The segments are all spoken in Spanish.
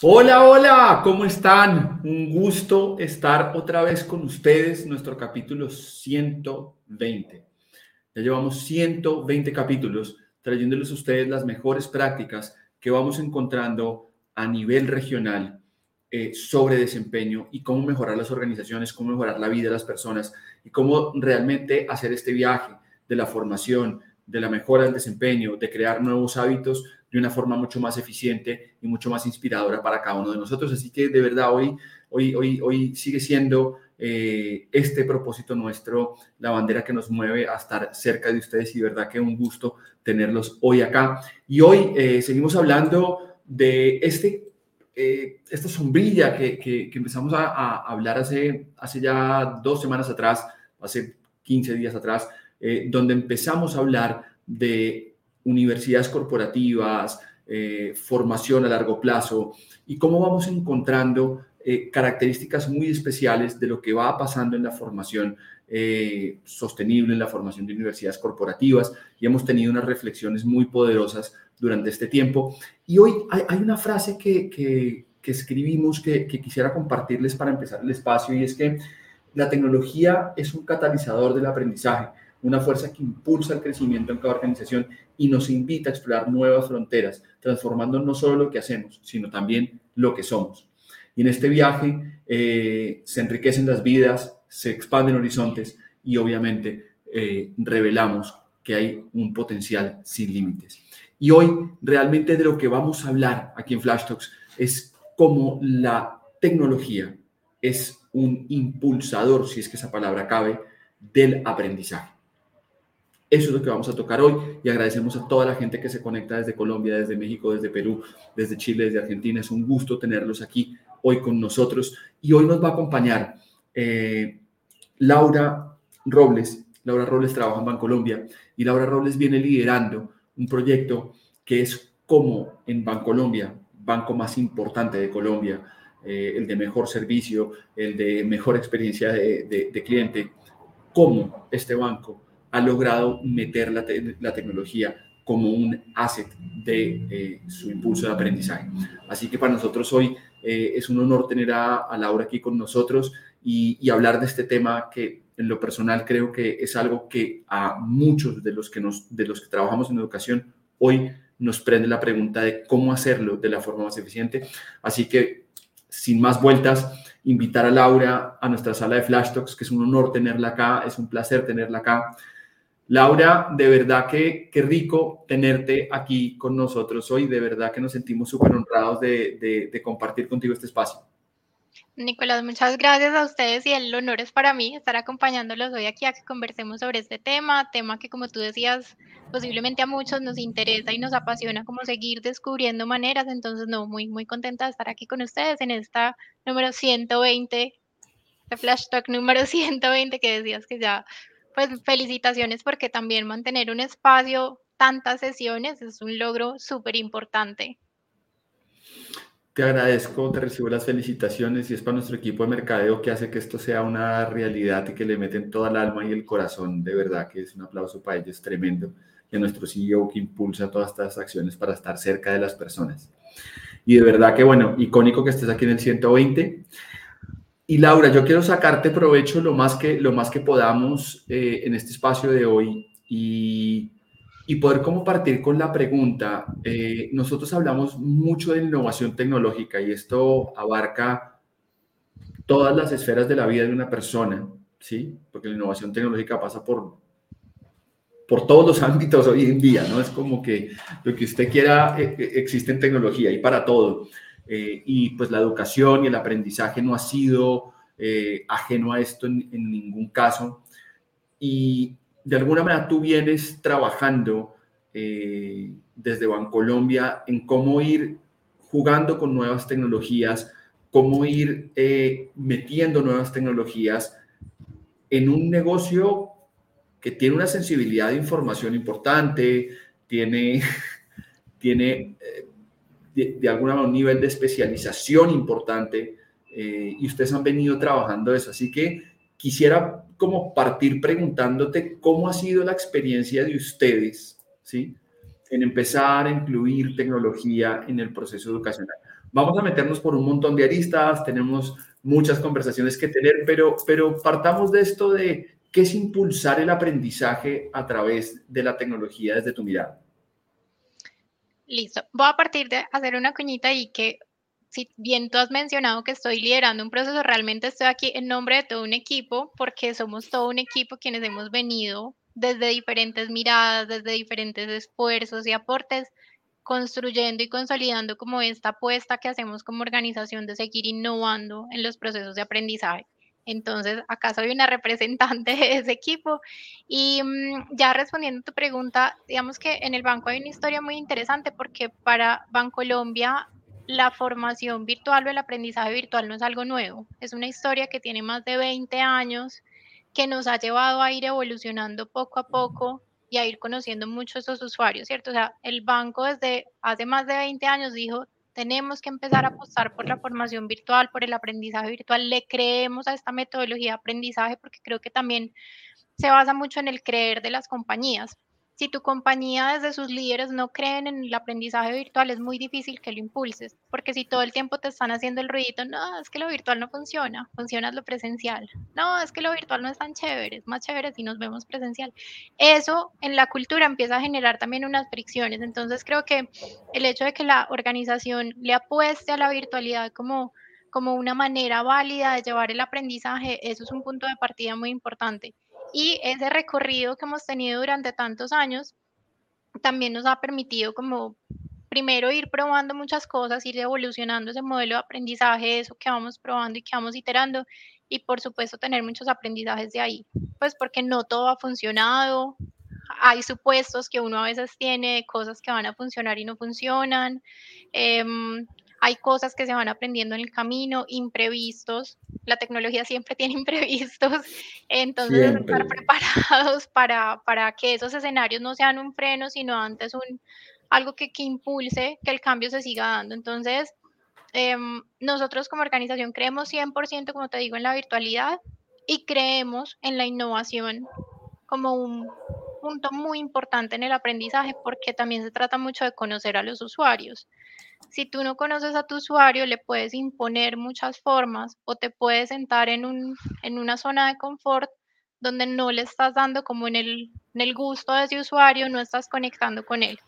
Hola, hola, ¿cómo están? Un gusto estar otra vez con ustedes, nuestro capítulo 120. Ya llevamos 120 capítulos trayéndoles a ustedes las mejores prácticas que vamos encontrando a nivel regional eh, sobre desempeño y cómo mejorar las organizaciones, cómo mejorar la vida de las personas y cómo realmente hacer este viaje de la formación, de la mejora del desempeño, de crear nuevos hábitos de una forma mucho más eficiente y mucho más inspiradora para cada uno de nosotros. Así que de verdad hoy, hoy, hoy, hoy sigue siendo eh, este propósito nuestro, la bandera que nos mueve a estar cerca de ustedes y de verdad que un gusto tenerlos hoy acá. Y hoy eh, seguimos hablando de este, eh, esta sombrilla que, que, empezamos a, a, hablar hace, hace ya dos semanas atrás, hace 15 días atrás, donde empezamos a hablar de universidades corporativas, eh, formación a largo plazo y cómo vamos encontrando eh, características muy especiales de lo que va pasando en la formación eh, sostenible, en la formación de universidades corporativas y hemos tenido unas reflexiones muy poderosas durante este tiempo. Y hoy hay, una frase que, que, escribimos que, que quisiera compartirles para empezar el espacio y es que la tecnología es un catalizador del aprendizaje una fuerza que impulsa el crecimiento en cada organización y nos invita a explorar nuevas fronteras, transformando no solo lo que hacemos, sino también lo que somos. Y en este viaje eh, se enriquecen las vidas, se expanden horizontes y obviamente eh, revelamos que hay un potencial sin límites. Y hoy realmente de lo que vamos a hablar aquí en Flash Talks es cómo la tecnología es un impulsador, si es que esa palabra cabe, del aprendizaje. Eso es lo que vamos a tocar hoy y agradecemos a toda la gente que se conecta desde Colombia, desde México, desde Perú, desde Chile, desde Argentina. Es un gusto tenerlos aquí hoy con nosotros y hoy nos va a acompañar eh, Laura Robles. Laura Robles trabaja en Bancolombia y Laura Robles viene liderando un proyecto que es como en Bancolombia, banco más importante de Colombia, eh, el de mejor servicio, el de mejor experiencia de, de cliente, cómo este banco ha logrado meter la, tecnología como un asset de eh, su impulso de aprendizaje. Así que para nosotros hoy eh, es un honor tener a, Laura aquí con nosotros y, hablar de este tema que en lo personal creo que es algo que a muchos de los que, nos, de los que trabajamos en educación hoy nos prende la pregunta de cómo hacerlo de la forma más eficiente. Así que, sin más vueltas, invitar a Laura a nuestra sala de Flash Talks, que es un honor tenerla acá, es un placer tenerla acá. Laura, de verdad que qué rico tenerte aquí con nosotros hoy, de verdad que nos sentimos súper honrados de, de compartir contigo este espacio. Nicolás, muchas gracias a ustedes y el honor es para mí estar acompañándolos hoy aquí a que conversemos sobre este tema, tema que como tú decías, posiblemente a muchos nos interesa y nos apasiona como seguir descubriendo maneras, entonces no, muy, muy contenta de estar aquí con ustedes en esta número 120, de Flash Talk número 120 que decías que ya, pues felicitaciones porque también mantener un espacio, tantas sesiones, es un logro súper importante. Te agradezco, te recibo las felicitaciones y es para nuestro equipo de mercadeo que hace que esto sea una realidad y que le meten toda el alma y el corazón. De verdad que es un aplauso para ellos tremendo. Y a nuestro CEO que impulsa todas estas acciones para estar cerca de las personas. Y de verdad que, bueno, icónico que estés aquí en el 120. Y Laura, yo quiero sacarte provecho lo más que, lo más que podamos eh, en este espacio de hoy. Y y poder como partir con la pregunta, eh, nosotros hablamos mucho de innovación tecnológica y esto abarca todas las esferas de la vida de una persona, ¿sí? Porque la innovación tecnológica pasa por, por todos los ámbitos hoy en día, ¿no? Es como que lo que usted quiera eh, eh, existe en tecnología y para todo. Y pues la educación y el aprendizaje no ha sido ajeno a esto en, ningún caso. Y, de alguna manera tú vienes trabajando eh, desde Bancolombia en cómo ir jugando con nuevas tecnologías, cómo ir eh, metiendo nuevas tecnologías en un negocio que tiene una sensibilidad de información importante, tiene, tiene eh, de, alguna manera un nivel de especialización importante y ustedes han venido trabajando eso. Así que quisiera como partir preguntándote cómo ha sido la experiencia de ustedes, ¿sí? En empezar a incluir tecnología en el proceso educacional. Vamos a meternos por un montón de aristas, tenemos muchas conversaciones que tener, pero, pero partamos de esto de qué es impulsar el aprendizaje a través de la tecnología desde tu mirada. Listo. Voy a partir de hacer una cuñita y que si bien tú has mencionado que estoy liderando un proceso, realmente estoy aquí en nombre de todo un equipo, porque somos todo un equipo quienes hemos venido desde diferentes miradas, desde diferentes esfuerzos y aportes, construyendo y consolidando como esta apuesta que hacemos como organización de seguir innovando en los procesos de aprendizaje. Entonces, acá soy una representante de ese equipo. Y mm, ya respondiendo a tu pregunta, digamos que en el banco hay una historia muy interesante porque para Bancolombia la formación virtual o el aprendizaje virtual no es algo nuevo, es una historia que tiene más de 20 años, que nos ha llevado a ir evolucionando poco a poco y a ir conociendo mucho esos usuarios, ¿cierto? O sea, el banco desde hace más de 20 años dijo, tenemos que empezar a apostar por la formación virtual, por el aprendizaje virtual, le creemos a esta metodología de aprendizaje porque creo que también se basa mucho en el creer de las compañías si tu compañía desde sus líderes no creen en el aprendizaje virtual, es muy difícil que lo impulses, porque si todo el tiempo te están haciendo el ruidito, no, es que lo virtual no funciona, funciona lo presencial, no, es que lo virtual no es tan chévere, es más chévere si nos vemos presencial. Eso en la cultura empieza a generar también unas fricciones, entonces creo que el hecho de que la organización le apueste a la virtualidad como como una manera válida de llevar el aprendizaje, eso es un punto de partida muy importante. Y ese recorrido que hemos tenido durante tantos años también nos ha permitido como primero ir probando muchas cosas, ir evolucionando ese modelo de aprendizaje, eso que vamos probando y que vamos iterando y por supuesto tener muchos aprendizajes de ahí, pues porque no todo ha funcionado, hay supuestos que uno a veces tiene cosas que van a funcionar y no funcionan. Em, hay cosas que se van aprendiendo en el camino, imprevistos. La tecnología siempre tiene imprevistos, entonces estar preparados para, para, que esos escenarios no sean un freno, sino antes un, algo que, que impulse que el cambio se siga dando. Entonces, em, nosotros como organización creemos 100%, como te digo, en la virtualidad y creemos en la innovación como un punto muy importante en el aprendizaje porque también se trata mucho de conocer a los usuarios si tú no conoces a tu usuario, le puedes imponer muchas formas o te puedes sentar en, un, en una zona de confort donde no le estás dando como en el, en el gusto de ese usuario, no estás conectando con él.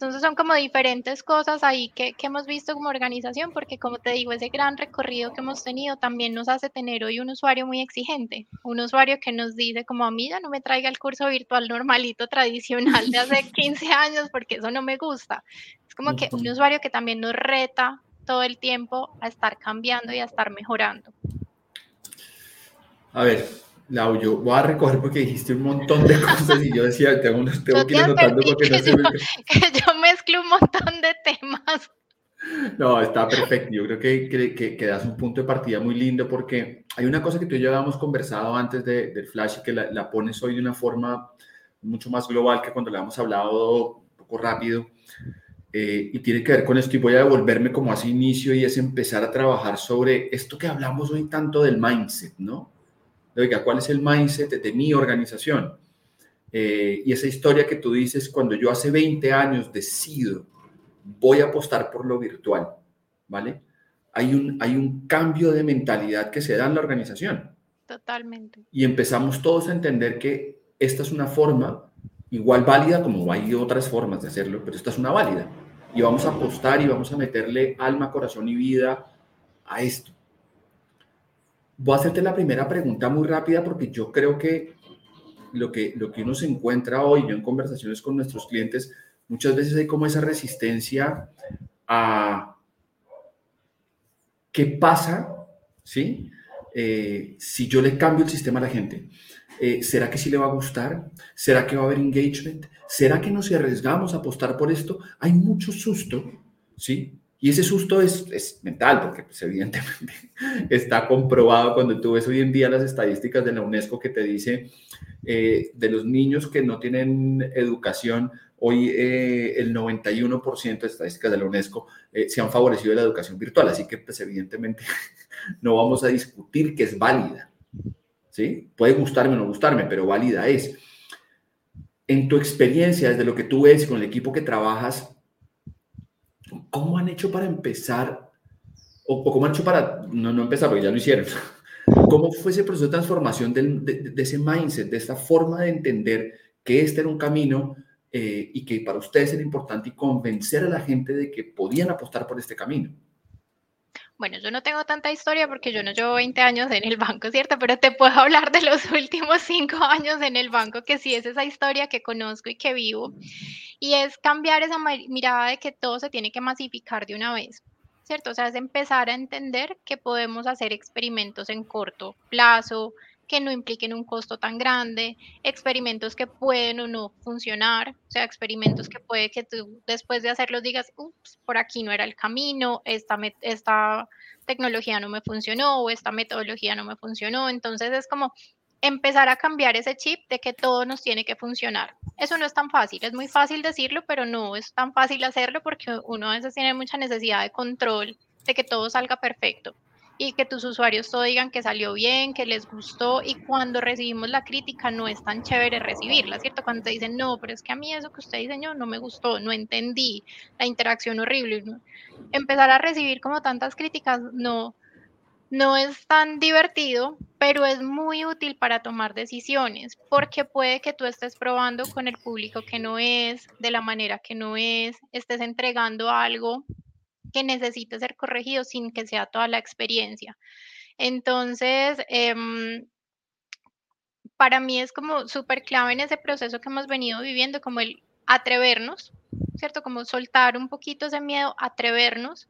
Entonces son como diferentes cosas ahí que, que, hemos visto como organización, porque como te digo, ese gran recorrido que hemos tenido también nos hace tener hoy un usuario muy exigente, un usuario que nos dice como a mí ya no me traiga el curso virtual normalito tradicional de hace 15 años porque eso no me gusta. Es como que un usuario que también nos reta todo el tiempo a estar cambiando y a estar mejorando. A ver, Lau, yo voy a recoger porque dijiste un montón de cosas y yo decía, tengo, tengo que ir anotando porque no se me... que yo mezclo un montón de temas. No, está perfecto. Yo creo que, que, que, das un punto de partida muy lindo porque hay una cosa que tú y yo habíamos conversado antes de, del Flash y que la, la, pones hoy de una forma mucho más global que cuando le hemos hablado un poco rápido. Eh, y tiene que ver con esto y voy a devolverme como hace inicio y es empezar a trabajar sobre esto que hablamos hoy tanto del mindset, ¿no? Oiga, ¿cuál es el mindset de, mi organización? Eh, y esa historia que tú dices, cuando yo hace 20 años decido, voy a apostar por lo virtual, ¿vale? Hay un, hay un cambio de mentalidad que se da en la organización. Totalmente. Y empezamos todos a entender que esta es una forma igual válida como hay otras formas de hacerlo, pero esta es una válida. Y vamos a apostar y vamos a meterle alma, corazón y vida a esto. Voy a hacerte la primera pregunta muy rápida porque yo creo que lo que, lo que uno se encuentra hoy, yo en conversaciones con nuestros clientes, muchas veces hay como esa resistencia a qué pasa, ¿sí? Eh, si yo le cambio el sistema a la gente. Eh, ¿Será que sí le va a gustar? ¿Será que va a haber engagement? ¿Será que nos arriesgamos a apostar por esto? Hay mucho susto, ¿sí? Y ese susto es, es mental, porque pues, evidentemente está comprobado cuando tú ves hoy en día las estadísticas de la UNESCO que te dice eh, de los niños que no tienen educación, hoy eh, el 91% de estadísticas de la UNESCO eh, se han favorecido de la educación virtual, así que pues evidentemente no vamos a discutir que es válida, ¿sí? Puede gustarme o no gustarme, pero válida es. En tu experiencia, desde lo que tú ves con el equipo que trabajas, ¿Cómo han hecho para empezar? O, cómo han hecho para, no, no empezar, porque ya lo hicieron. ¿Cómo fue ese proceso de transformación de, ese mindset, de esta forma de entender que este era un camino eh, y que para ustedes era importante y convencer a la gente de que podían apostar por este camino? Bueno, yo no tengo tanta historia porque yo no llevo 20 años en el banco, ¿cierto? Pero te puedo hablar de los últimos 5 años en el banco, que sí es esa historia que conozco y que vivo. Y es cambiar esa mirada de que todo se tiene que masificar de una vez, ¿cierto? O sea, es empezar a entender que podemos hacer experimentos en corto plazo, que no impliquen un costo tan grande, experimentos que pueden o no funcionar, o sea, experimentos que puede que tú después de hacerlos digas, ups, por aquí no era el camino, esta, esta tecnología no me funcionó o esta metodología no me funcionó. Entonces es como empezar a cambiar ese chip de que todo nos tiene que funcionar. Eso no es tan fácil, es muy fácil decirlo, pero no es tan fácil hacerlo porque uno a veces tiene mucha necesidad de control, de que todo salga perfecto y que tus usuarios todo digan que salió bien, que les gustó y cuando recibimos la crítica no es tan chévere recibirla, ¿cierto? Cuando te dicen, no, pero es que a mí eso que usted diseñó no me gustó, no entendí, la interacción horrible. Empezar a recibir como tantas críticas no, no es tan divertido, pero es muy útil para tomar decisiones, porque puede que tú estés probando con el público que no es, de la manera que no es, estés entregando algo que necesite ser corregido sin que sea toda la experiencia. Entonces, em, para mí es como súper clave en ese proceso que hemos venido viviendo, como el atrevernos, ¿cierto? Como soltar un poquito ese miedo, atrevernos.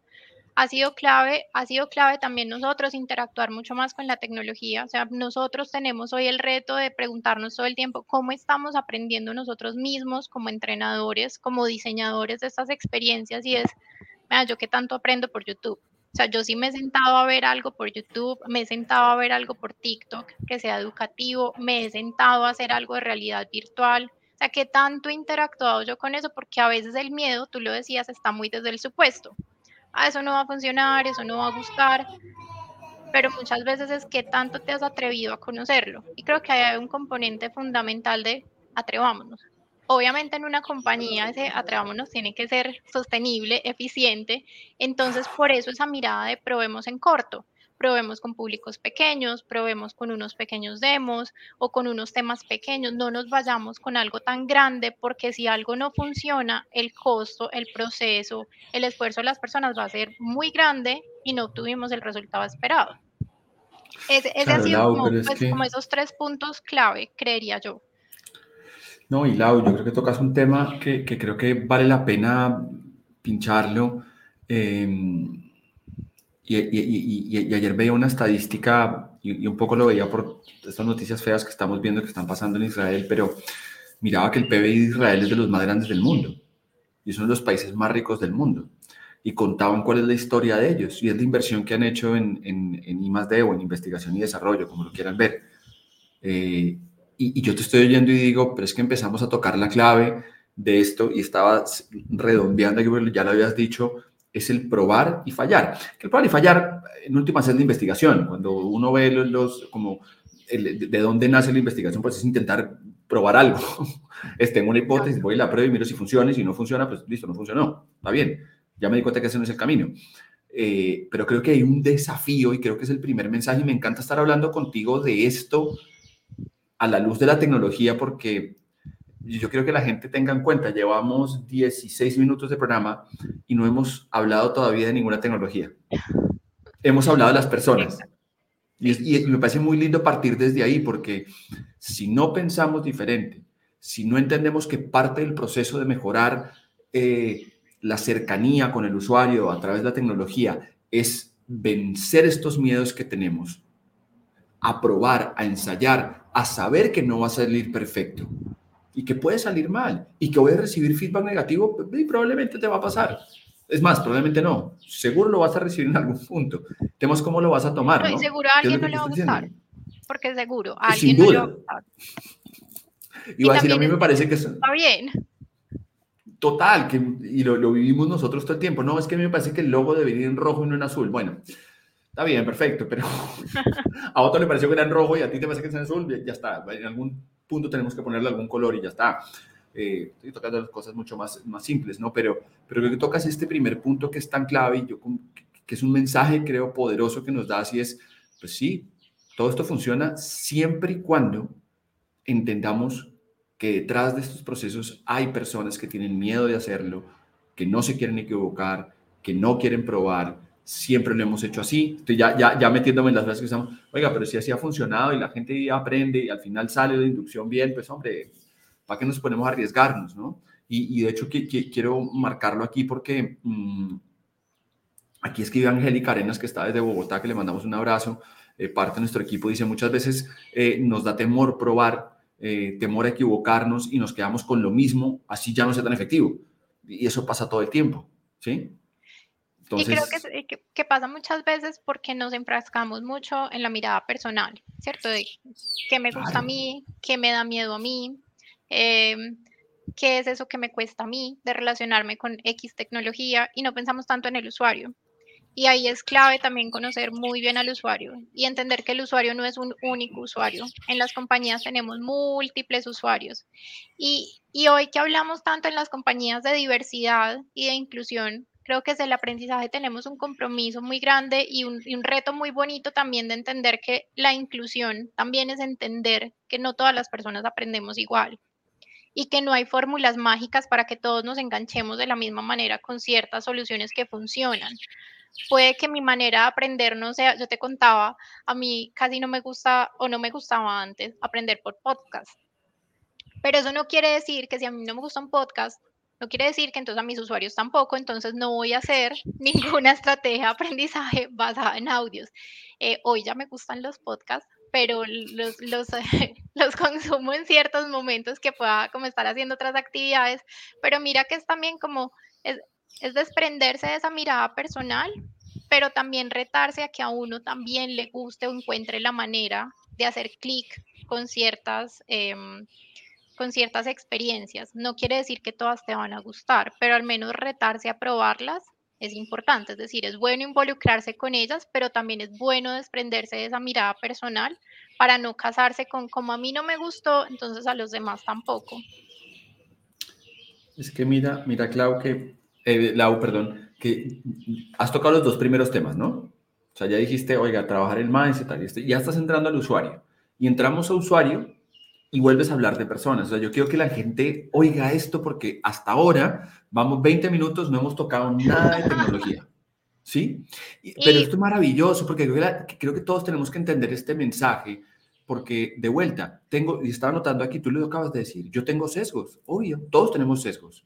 Ha sido clave, ha sido clave también nosotros interactuar mucho más con la tecnología. O sea, nosotros tenemos hoy el reto de preguntarnos todo el tiempo cómo estamos aprendiendo nosotros mismos como entrenadores, como diseñadores de estas experiencias y es yo que tanto aprendo por YouTube. O sea, yo sí me he sentado a ver algo por YouTube, me he sentado a ver algo por TikTok que sea educativo, me he sentado a hacer algo de realidad virtual. O sea, que tanto he interactuado yo con eso, porque a veces el miedo, tú lo decías, está muy desde el supuesto. Ah, eso no va a funcionar, eso no va a gustar. Pero muchas veces es que tanto te has atrevido a conocerlo. Y creo que hay un componente fundamental de atrevámonos obviamente en una compañía ese atrevámonos tiene que ser sostenible, eficiente, entonces por eso esa mirada de probemos en corto, probemos con públicos pequeños, probemos con unos pequeños demos o con unos temas pequeños, no nos vayamos con algo tan grande porque si algo no funciona, el costo, el proceso, el esfuerzo de las personas va a ser muy grande y no obtuvimos el resultado esperado. Ese, ha sido pues, como, esos tres puntos clave, creería yo. No, y Lau, yo creo que tocas un tema que, que creo que vale la pena pincharlo. Em, y, y, ayer veía una estadística y, un poco lo veía por estas noticias feas que estamos viendo que están pasando en Israel, pero miraba que el PBI de Israel es de los más grandes del mundo y es uno de los países más ricos del mundo. Y contaban cuál es la historia de ellos y es la inversión que han hecho en, en, en I+.D. o en investigación y desarrollo, como lo quieran ver. Eh, y, yo te estoy oyendo y digo, pero es que empezamos a tocar la clave de esto y estaba redondeando, ya lo habías dicho, es el probar y fallar. Que el probar y fallar, en última, es la investigación. Cuando uno ve los, como de dónde nace la investigación, pues es intentar probar algo. es, tengo una hipótesis, voy a la prueba y miro si funciona, y si no funciona, pues listo, no funcionó. Está bien, ya me di cuenta que ese no es el camino. Eh, pero creo que hay un desafío y creo que es el primer mensaje y me encanta estar hablando contigo de esto a la luz de la tecnología porque yo quiero que la gente tenga en cuenta, llevamos 16 minutos de programa y no hemos hablado todavía de ninguna tecnología. Hemos hablado de las personas. Y, y, me parece muy lindo partir desde ahí, porque si no pensamos diferente, si no entendemos que parte del proceso de mejorar eh, la cercanía con el usuario a través de la tecnología es vencer estos miedos que tenemos, a probar, a ensayar, a saber que no va a salir perfecto y que puede salir mal y que voy a recibir feedback negativo, y probablemente te va a pasar. Es más, probablemente no. Seguro lo vas a recibir en algún punto. Tenemos cómo lo vas a tomar. No, y seguro a alguien no le va a gustar. Porque seguro a alguien no le va a gustar. Y, a decir, a mí me parece que está bien. Total, que, y lo, lo, vivimos nosotros todo el tiempo. No, es que a mí me parece que el logo debería ir en rojo y no en azul. Bueno, está bien, perfecto, pero a otro le pareció que era en rojo y a ti te parece que es en azul, ya está. En algún punto tenemos que ponerle algún color y ya está. Eh, estoy tocando las cosas mucho más, más simples, ¿no? Pero, pero creo que tocas este primer punto que es tan clave y yo, que es un mensaje, creo, poderoso que nos da, así es, pues sí, todo esto funciona siempre y cuando entendamos que detrás de estos procesos hay personas que tienen miedo de hacerlo, que no se quieren equivocar, que no quieren probar, siempre lo hemos hecho así. Estoy ya, ya, ya metiéndome en las frases que estamos, oiga, pero si así ha funcionado y la gente aprende y al final sale de inducción bien, pues hombre, ¿para qué nos ponemos a arriesgarnos, no? Y, y de hecho que, quiero marcarlo aquí porque mmm, aquí escribe Angélica Arenas, que está desde Bogotá, que le mandamos un abrazo, eh, parte de nuestro equipo, dice muchas veces eh, nos da temor probar, eh, temor a equivocarnos y nos quedamos con lo mismo, así ya no sea tan efectivo. Y eso pasa todo el tiempo, ¿sí? Y creo eh, que, que, pasa muchas veces porque nos enfrascamos mucho en la mirada personal, ¿cierto? De qué me gusta a mí, qué me da miedo a mí, em, qué es eso que me cuesta a mí de relacionarme con X tecnología y no pensamos tanto en el usuario. Y ahí es clave también conocer muy bien al usuario y entender que el usuario no es un único usuario. En las compañías tenemos múltiples usuarios. Y, y hoy que hablamos tanto en las compañías de diversidad y de inclusión, creo que desde el aprendizaje tenemos un compromiso muy grande y un, reto muy bonito también de entender que la inclusión también es entender que no todas las personas aprendemos igual y que no hay fórmulas mágicas para que todos nos enganchemos de la misma manera con ciertas soluciones que funcionan. Puede que mi manera de aprender no sea, yo te contaba, a mí casi no me gusta o no me gustaba antes aprender por podcast. Pero eso no quiere decir que si a mí no me gusta un podcast, no quiere decir que entonces a mis usuarios tampoco, entonces no voy a hacer ninguna estrategia de aprendizaje basada en audios. Eh, hoy ya me gustan los podcasts, pero los, los, los, consumo en ciertos momentos que pueda como estar haciendo otras actividades, pero mira que es también como, es, es desprenderse de esa mirada personal, pero también retarse a que a uno también le guste o encuentre la manera de hacer clic con ciertas... Eh, con ciertas experiencias. No quiere decir que todas te van a gustar, pero al menos retarse a probarlas es importante. Es decir, es bueno involucrarse con ellas, pero también es bueno desprenderse de esa mirada personal para no casarse con como a mí no me gustó, entonces a los demás tampoco. Es que mira, mira, Clau, que, eh, perdón, que has tocado los dos primeros temas, ¿no? O sea, ya dijiste, oiga, trabajar el mindset, y este, ya estás entrando al usuario. Y entramos a usuario y vuelves a hablar de personas. O sea, yo quiero que la gente oiga esto porque hasta ahora, vamos 20 minutos, no hemos tocado nada de tecnología. ¿Sí? Pero esto es maravilloso porque creo que, creo que todos tenemos que entender este mensaje porque de vuelta, tengo, y estaba notando aquí, tú lo acabas de decir, yo tengo sesgos, obvio, todos tenemos sesgos.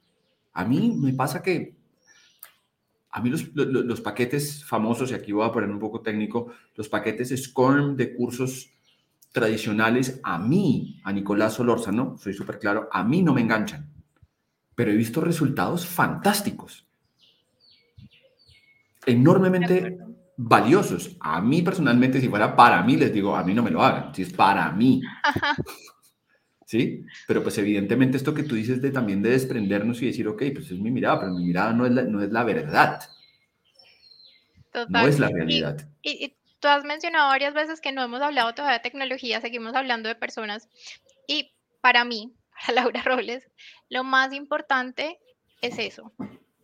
A mí me pasa que a mí los, los, paquetes famosos, y aquí voy a poner un poco técnico, los paquetes SCORM de cursos tradicionales, a mí, a Nicolás Solórzano, soy súper claro, a mí no me enganchan, pero he visto resultados fantásticos, enormemente valiosos. A mí personalmente, si fuera para mí, les digo, a mí no me lo hagan, si es para mí. ¿sí? Pero pues evidentemente esto que tú dices de también de desprendernos y decir, ok, pues es mi mirada, pero mi mirada no es la, no es la verdad. No es la realidad. Y, tú has mencionado varias veces que no hemos hablado todavía de tecnología, seguimos hablando de personas. Y para mí, para Laura Robles, lo más importante es eso,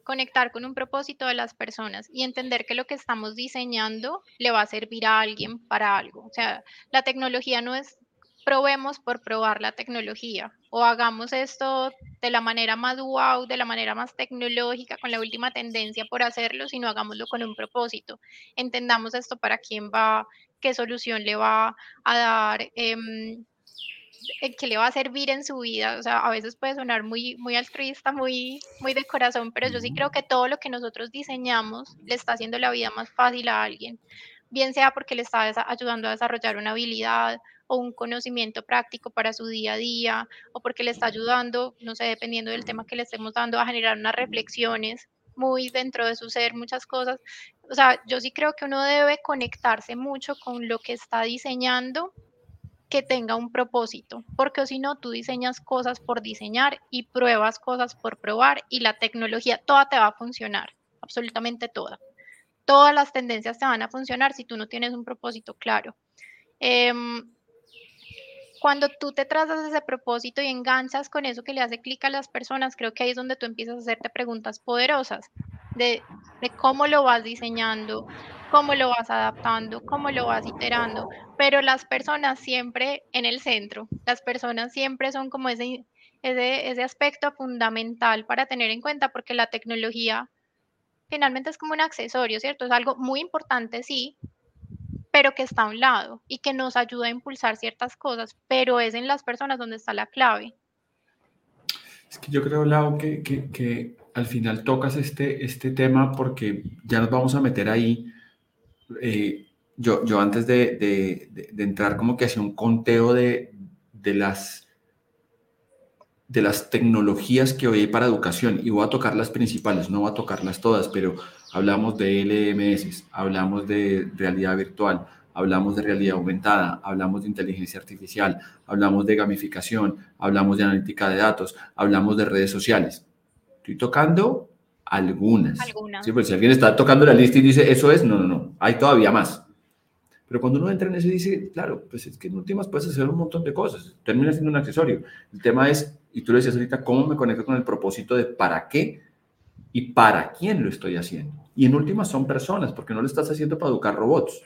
conectar con un propósito de las personas y entender que lo que estamos diseñando le va a servir a alguien para algo. O sea, la tecnología no es probemos por probar la tecnología o hagamos esto de la manera más wow, de la manera más tecnológica, con la última tendencia por hacerlo, sino hagámoslo con un propósito. Entendamos esto para quién va, qué solución le va a dar, eh, qué le va a servir en su vida. O sea, a veces puede sonar muy, muy altruista, muy, muy de corazón, pero yo sí creo que todo lo que nosotros diseñamos le está haciendo la vida más fácil a alguien bien sea porque le está ayudando a desarrollar una habilidad o un conocimiento práctico para su día a día, o porque le está ayudando, no sé, dependiendo del tema que le estemos dando, a generar unas reflexiones muy dentro de su ser, muchas cosas. O sea, yo sí creo que uno debe conectarse mucho con lo que está diseñando que tenga un propósito, porque si no, tú diseñas cosas por diseñar y pruebas cosas por probar y la tecnología, toda te va a funcionar, absolutamente toda. Todas las tendencias te van a funcionar si tú no tienes un propósito claro. Em, cuando tú te trazas ese propósito y enganchas con eso que le hace clic a las personas, creo que ahí es donde tú empiezas a hacerte preguntas poderosas de, cómo lo vas diseñando, cómo lo vas adaptando, cómo lo vas iterando, pero las personas siempre en el centro, las personas siempre son como ese, ese, ese aspecto fundamental para tener en cuenta porque la tecnología finalmente es como un accesorio, ¿cierto? Es algo muy importante, sí, pero que está a un lado y que nos ayuda a impulsar ciertas cosas, pero es en las personas donde está la clave. Es que yo creo, Lau, que, que, al final tocas este, este tema porque ya nos vamos a meter ahí. Eh, yo, yo antes de, de, de, entrar como que hacía un conteo de, de las de las tecnologías que hoy hay para educación y voy a tocar las principales, no voy a tocarlas todas, pero hablamos de LMS, hablamos de realidad virtual, hablamos de realidad aumentada, hablamos de inteligencia artificial, hablamos de gamificación, hablamos de analítica de datos, hablamos de redes sociales. Estoy tocando algunas. algunas. Sí, pues si alguien está tocando la lista y dice, eso es, no, no, no, hay todavía más. Pero cuando uno entra en eso y dice, claro, pues es que en últimas puedes hacer un montón de cosas, termina siendo un accesorio. El tema es, y tú lo decías ahorita, ¿cómo me conecto con el propósito de para qué y para quién lo estoy haciendo? Y en últimas son personas, porque no lo estás haciendo para educar robots,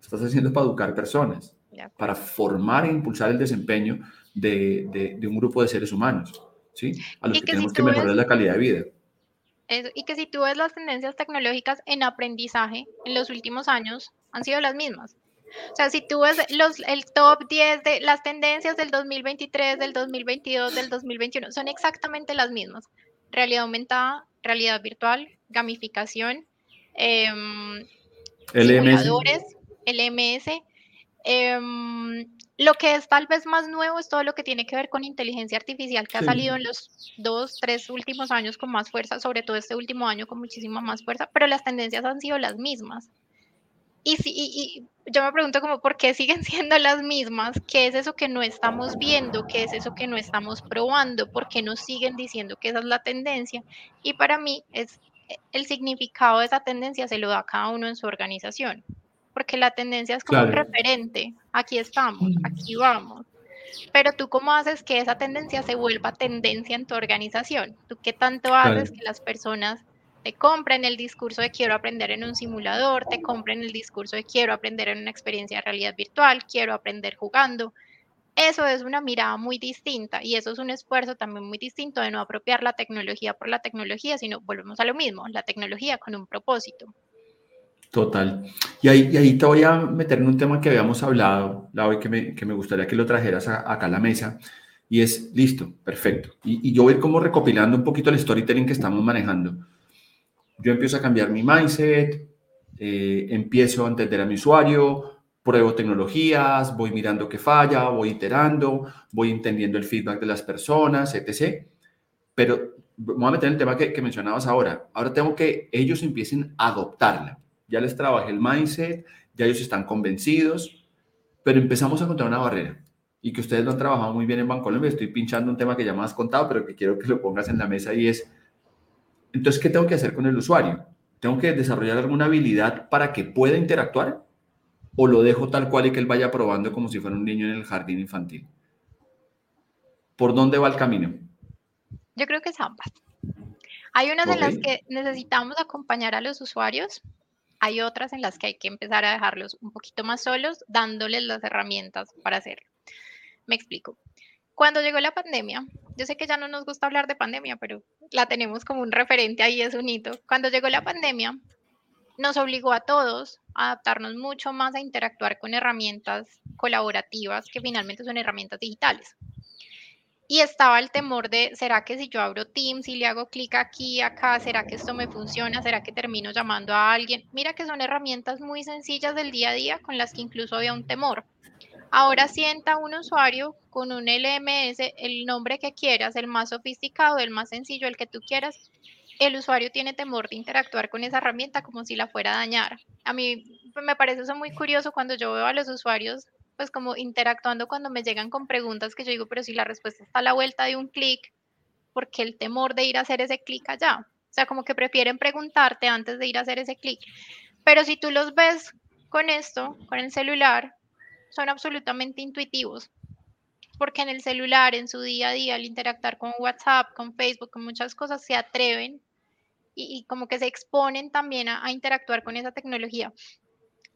estás haciendo para educar personas, para formar e impulsar el desempeño de, de, un grupo de seres humanos, ¿sí? A los que, tenemos que mejorar la calidad de vida. y que si tú ves las tendencias tecnológicas en aprendizaje en los últimos años, han sido las mismas. O sea, si tú ves los, el top 10 de las tendencias del 2023, del 2022, del 2021, son exactamente las mismas. Realidad aumentada, realidad virtual, gamificación, eh, LMS. LMS. Em, lo que es tal vez más nuevo es todo lo que tiene que ver con inteligencia artificial, que ha salido en los dos, tres últimos años con más fuerza, sobre todo este último año con muchísima más fuerza, pero las tendencias han sido las mismas. Y, y, yo me pregunto como, ¿por qué siguen siendo las mismas? ¿Qué es eso que no estamos viendo? ¿Qué es eso que no estamos probando? ¿Por qué nos siguen diciendo que esa es la tendencia? Y para mí es el significado de esa tendencia se lo da cada uno en su organización, porque la tendencia es como un referente, aquí estamos, aquí vamos. Pero tú cómo haces que esa tendencia se vuelva tendencia en tu organización? ¿Tú qué tanto haces que las personas te compren el discurso de quiero aprender en un simulador, te compren el discurso de quiero aprender en una experiencia de realidad virtual, quiero aprender jugando. Eso es una mirada muy distinta y eso es un esfuerzo también muy distinto de no apropiar la tecnología por la tecnología, sino volvemos a lo mismo, la tecnología con un propósito. Total. Y ahí, y te voy a meter en un tema que habíamos hablado, la hoy que me, que me gustaría que lo trajeras acá a la mesa, y es, listo, perfecto. Y, y yo voy como recopilando un poquito el storytelling que estamos manejando. Yo empiezo a cambiar mi mindset, eh, empiezo a entender a mi usuario, pruebo tecnologías, voy mirando qué falla, voy iterando, voy entendiendo el feedback de las personas, etc. Pero voy a meter el tema que, que mencionabas ahora. Ahora tengo que ellos empiecen a adoptarla ya les trabajé el mindset, ya ellos están convencidos, pero empezamos a encontrar una barrera y que ustedes lo han trabajado muy bien en Bancolombia. Estoy pinchando un tema que ya me has contado, pero que quiero que lo pongas en la mesa y es, entonces, ¿qué tengo que hacer con el usuario? ¿Tengo que desarrollar alguna habilidad para que pueda interactuar? ¿O lo dejo tal cual y que él vaya probando como si fuera un niño en el jardín infantil? ¿Por dónde va el camino? Yo creo que es ambas. Hay unas en las que necesitamos acompañar a los usuarios hay otras en las que hay que empezar a dejarlos un poquito más solos, dándoles las herramientas para hacerlo. Me explico. Cuando llegó la pandemia, yo sé que ya no nos gusta hablar de pandemia, pero la tenemos como un referente ahí, es un hito. Cuando llegó la pandemia, nos obligó a todos a adaptarnos mucho más a interactuar con herramientas colaborativas que finalmente son herramientas digitales. Y estaba el temor de, ¿será que si yo abro Teams y le hago clic aquí, acá, ¿será que esto me funciona? ¿Será que termino llamando a alguien? Mira que son herramientas muy sencillas del día a día con las que incluso había un temor. Ahora sienta un usuario con un LMS, el nombre que quieras, el más sofisticado, el más sencillo, el que tú quieras. El usuario tiene temor de interactuar con esa herramienta como si la fuera a dañar. A mí me parece eso muy curioso cuando yo veo a los usuarios pues como interactuando cuando me llegan con preguntas que yo digo, pero si la respuesta está a la vuelta de un clic, ¿por qué el temor de ir a hacer ese clic allá? O sea, como que prefieren preguntarte antes de ir a hacer ese clic. Pero si tú los ves con esto, con el celular, son absolutamente intuitivos. Porque en el celular, en su día a día, al interactuar con WhatsApp, con Facebook, con muchas cosas, se atreven y, como que se exponen también a interactuar con esa tecnología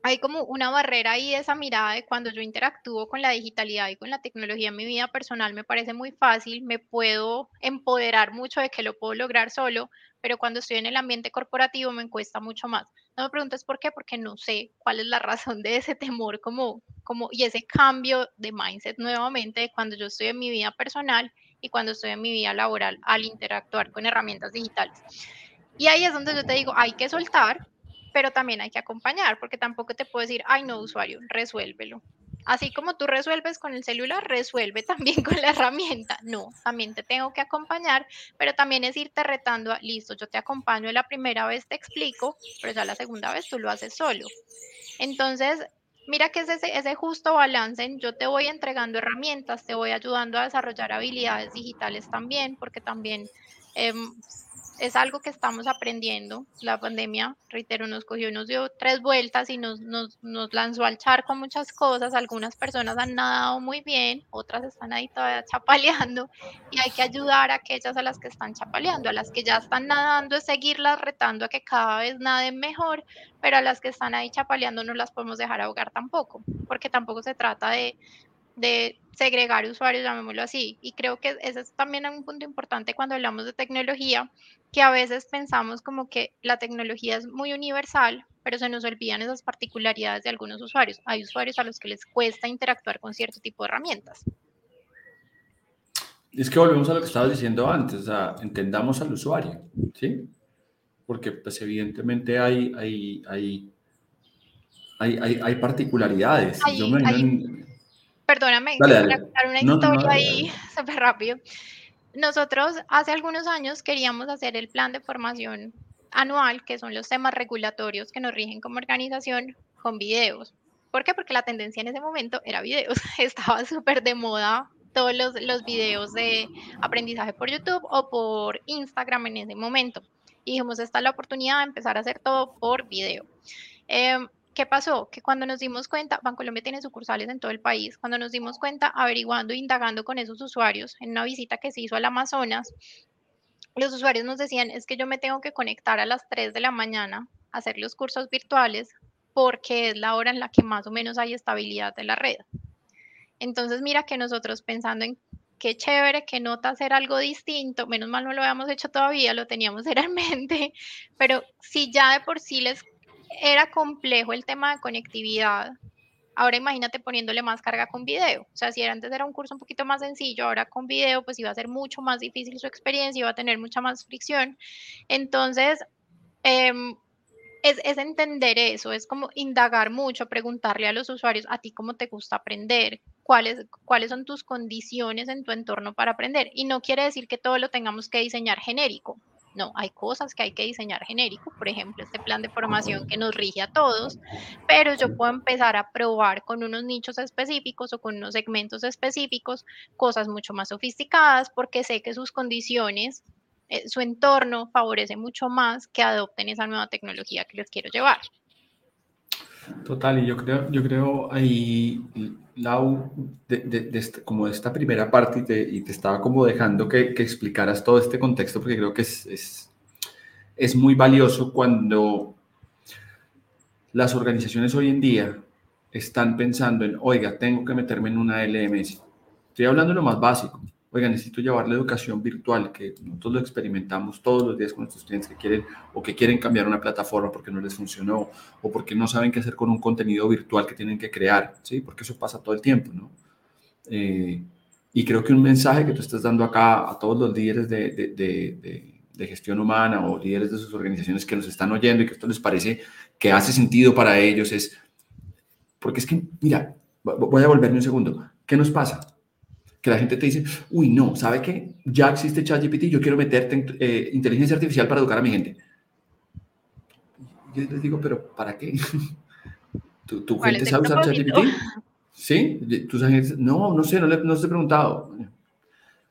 hay como una barrera ahí, esa mirada de cuando yo interactúo con la digitalidad y con la tecnología en mi vida personal me parece muy fácil, me puedo empoderar mucho de que lo puedo lograr solo, pero cuando estoy en el ambiente corporativo me cuesta mucho más. No me preguntes por qué, porque no sé cuál es la razón de ese temor como, como, y ese cambio de mindset nuevamente de cuando yo estoy en mi vida personal y cuando estoy en mi vida laboral al interactuar con herramientas digitales. Y ahí es donde yo te digo, hay que soltar, pero también hay que acompañar, porque tampoco te puedo decir, ay, no, usuario, resuélvelo. Así como tú resuelves con el celular, resuelve también con la herramienta. No, también te tengo que acompañar, pero también es irte retando a, listo, yo te acompaño la primera vez, te explico, pero ya la segunda vez tú lo haces solo. Entonces, mira que es ese, ese justo balance, yo te voy entregando herramientas, te voy ayudando a desarrollar habilidades digitales también, porque también... Eh, es algo que estamos aprendiendo. La pandemia, reitero, nos cogió, nos dio tres vueltas y nos, nos, nos lanzó al charco muchas cosas. Algunas personas han nadado muy bien, otras están ahí todavía chapaleando y hay que ayudar a aquellas a las que están chapaleando. A las que ya están nadando es seguirlas retando a que cada vez naden mejor, pero a las que están ahí chapaleando no las podemos dejar ahogar tampoco, porque tampoco se trata de, de segregar usuarios, llamémoslo así. Y creo que ese es también un punto importante cuando hablamos de tecnología, que a veces pensamos como que la tecnología es muy universal, pero se nos olvidan esas particularidades de algunos usuarios. Hay usuarios a los que les cuesta interactuar con cierto tipo de herramientas. Es que volvemos a lo que estabas diciendo antes, o sea, entendamos al usuario, ¿sí? Porque pues evidentemente hay, hay, hay, hay, hay, particularidades. Yo me Perdóname, dale, contar una historia ahí súper rápido. Nosotros hace algunos años queríamos hacer el plan de formación anual, que son los temas regulatorios que nos rigen como organización, con videos. ¿Por qué? Porque la tendencia en ese momento era videos. Estaba súper de moda todos los, los videos de aprendizaje por YouTube o por Instagram en ese momento. Y dijimos, esta es la oportunidad de empezar a hacer todo por video. Eh, ¿Qué pasó? Que cuando nos dimos cuenta, Bancolombia tiene sucursales en todo el país, cuando nos dimos cuenta, averiguando, indagando con esos usuarios en una visita que se hizo al Amazonas, los usuarios nos decían, es que yo me tengo que conectar a las 3 de la mañana a hacer los cursos virtuales porque es la hora en la que más o menos hay estabilidad de la red. Entonces, mira que nosotros pensando en qué chévere, qué nota hacer algo distinto, menos mal no lo habíamos hecho todavía, lo teníamos en mente, pero si ya de por sí les era complejo el tema de conectividad, ahora imagínate poniéndole más carga con video. O sea, si antes era un curso un poquito más sencillo, ahora con video, pues iba a ser mucho más difícil su experiencia, iba a tener mucha más fricción. Entonces, em, es, es, entender eso, es como indagar mucho, preguntarle a los usuarios, a ti cómo te gusta aprender, cuáles, cuáles son tus condiciones en tu entorno para aprender. Y no quiere decir que todo lo tengamos que diseñar genérico. No, hay cosas que hay que diseñar genérico, por ejemplo, este plan de formación que nos rige a todos, pero yo puedo empezar a probar con unos nichos específicos o con unos segmentos específicos cosas mucho más sofisticadas porque sé que sus condiciones, eh, su entorno favorece mucho más que adopten esa nueva tecnología que les quiero llevar. Total, y yo creo, yo creo ahí, Lau, de, como de esta primera parte, y te, estaba como dejando que, explicaras todo este contexto, porque creo que es, es muy valioso cuando las organizaciones hoy en día están pensando en, oiga, tengo que meterme en una LMS. Estoy hablando de lo más básico oiga, necesito llevar la educación virtual, que nosotros lo experimentamos todos los días con nuestros clientes que quieren o que quieren cambiar una plataforma porque no les funcionó o porque no saben qué hacer con un contenido virtual que tienen que crear, ¿sí? Porque eso pasa todo el tiempo, ¿no? Eh, y creo que un mensaje que tú estás dando acá a todos los líderes de, de, de, de, gestión humana o líderes de sus organizaciones que nos están oyendo y que esto les parece que hace sentido para ellos es, porque es que, mira, voy a volverme un segundo, ¿qué nos pasa? Que la gente te dice, uy, no, ¿sabe qué? Ya existe ChatGPT, yo quiero meterte eh, inteligencia artificial para educar a mi gente. Yo les digo, pero ¿para qué? ¿Tu, gente sabe usar ChatGPT? ¿Sí? ¿Tus agentes? No, no sé, no, le, no he preguntado.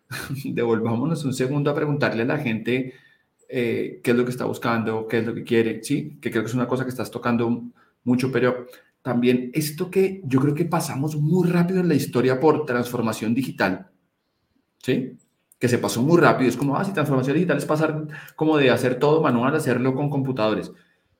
Devolvámonos un segundo a preguntarle a la gente eh, qué es lo que está buscando, qué es lo que quiere, ¿sí? Que creo que es una cosa que estás tocando mucho, pero también esto que yo creo que pasamos muy rápido en la historia por transformación digital, ¿sí? Que se pasó muy rápido. Es como, ah, si transformación digital es pasar como de hacer todo manual a hacerlo con computadores.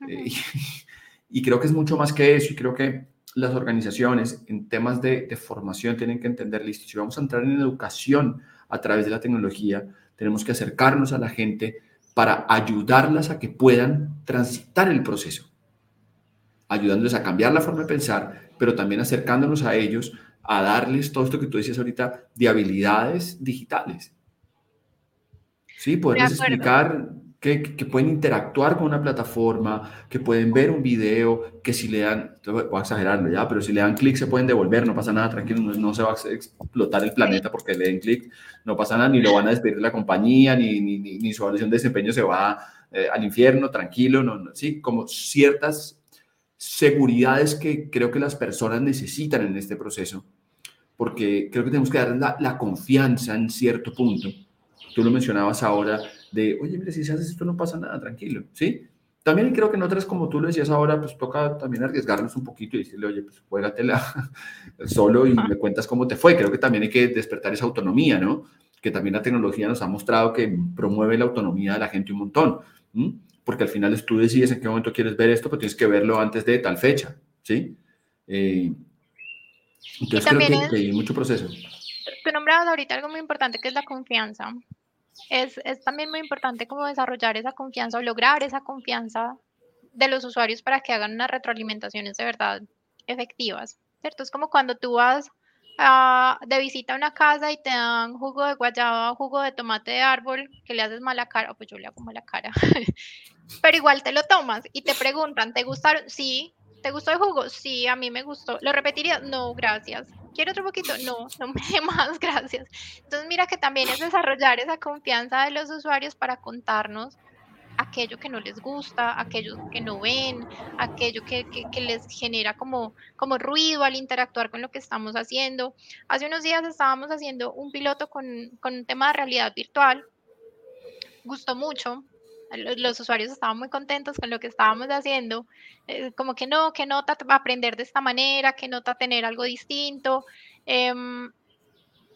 Eh, y, creo que es mucho más que eso. Y creo que las organizaciones en temas de, de formación tienen que entender, listo, si vamos a entrar en educación a través de la tecnología, tenemos que acercarnos a la gente para ayudarlas a que puedan transitar el proceso ayudándoles a cambiar la forma de pensar, pero también acercándonos a ellos a darles todo esto que tú decías ahorita de habilidades digitales. Sí, poderles explicar que, que, pueden interactuar con una plataforma, que pueden ver un video, que si le dan, voy a exagerarlo ya, pero si le dan clic se pueden devolver, no pasa nada, tranquilo, no, se va a explotar el planeta porque le den clic, no pasa nada, ni lo van a despedir de la compañía, ni, ni, ni, su evaluación de desempeño se va eh, al infierno, tranquilo, no, no, sí, como ciertas seguridades que creo que las personas necesitan en este proceso, porque creo que tenemos que dar la, confianza en cierto punto. Tú lo mencionabas ahora de, oye, mire, si se hace esto no pasa nada, tranquilo, ¿sí? También creo que en otras, como tú lo decías ahora, pues toca también arriesgarnos un poquito y decirle, oye, pues juégatela solo y me cuentas cómo te fue. Creo que también hay que despertar esa autonomía, ¿no? Que también la tecnología nos ha mostrado que promueve la autonomía de la gente un montón porque al final tú decides en qué momento quieres ver esto, pero tienes que verlo antes de tal fecha, ¿sí? Eh, entonces creo que, hay mucho proceso. Tú nombrabas ahorita algo muy importante que es la confianza. Es, es también muy importante como desarrollar esa confianza o lograr esa confianza de los usuarios para que hagan unas retroalimentaciones de verdad efectivas, ¿cierto? Es como cuando tú vas de visita a una casa y te dan jugo de guayaba, jugo de tomate de árbol, que le haces mala cara, pues yo le hago mala cara, pero igual te lo tomas y te preguntan, ¿te gustaron? Sí, ¿te gustó el jugo? Sí, a mí me gustó. ¿Lo repetiría? No, gracias. ¿Quiero otro poquito? No, no me más, gracias. Entonces mira que también es desarrollar esa confianza de los usuarios para contarnos aquello que no les gusta, aquello que no ven, aquello que, les genera como, ruido al interactuar con lo que estamos haciendo. Hace unos días estábamos haciendo un piloto con, un tema de realidad virtual. Gustó mucho, los usuarios estaban muy contentos con lo que estábamos haciendo, eh, como que no, que nota aprender de esta manera, que nota tener algo distinto. Em,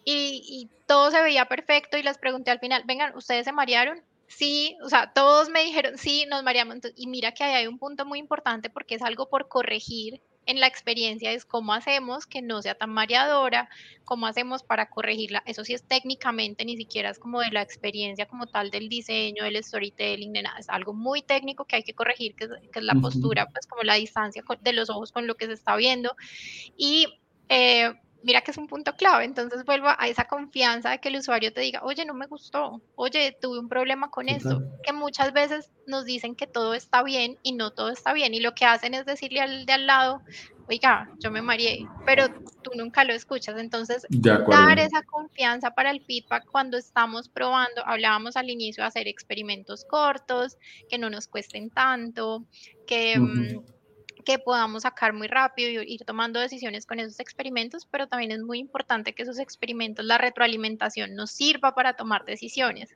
y, y, todo se veía perfecto y les pregunté al final, vengan, ¿ustedes se marearon? Sí, o sea, todos me dijeron, sí, nos mareamos. Y mira que ahí hay un punto muy importante porque es algo por corregir en la experiencia, es cómo hacemos que no sea tan mareadora, cómo hacemos para corregirla. Eso sí es técnicamente, ni siquiera es como de la experiencia como tal del diseño, del storytelling, de nada. Es algo muy técnico que hay que corregir, que es, la postura, pues como la distancia de los ojos con lo que se está viendo. Y eh, mira que es un punto clave. Entonces vuelvo a esa confianza de que el usuario te diga, oye, no me gustó, oye, tuve un problema con esto, que muchas veces nos dicen que todo está bien y no todo está bien. Y lo que hacen es decirle al de al lado, oiga, yo me mareé, pero tú nunca lo escuchas. Entonces, dar esa confianza para el feedback cuando estamos probando, hablábamos al inicio de hacer experimentos cortos, que no nos cuesten tanto, que que podamos sacar muy rápido y ir tomando decisiones con esos experimentos, pero también es muy importante que esos experimentos, la retroalimentación nos sirva para tomar decisiones.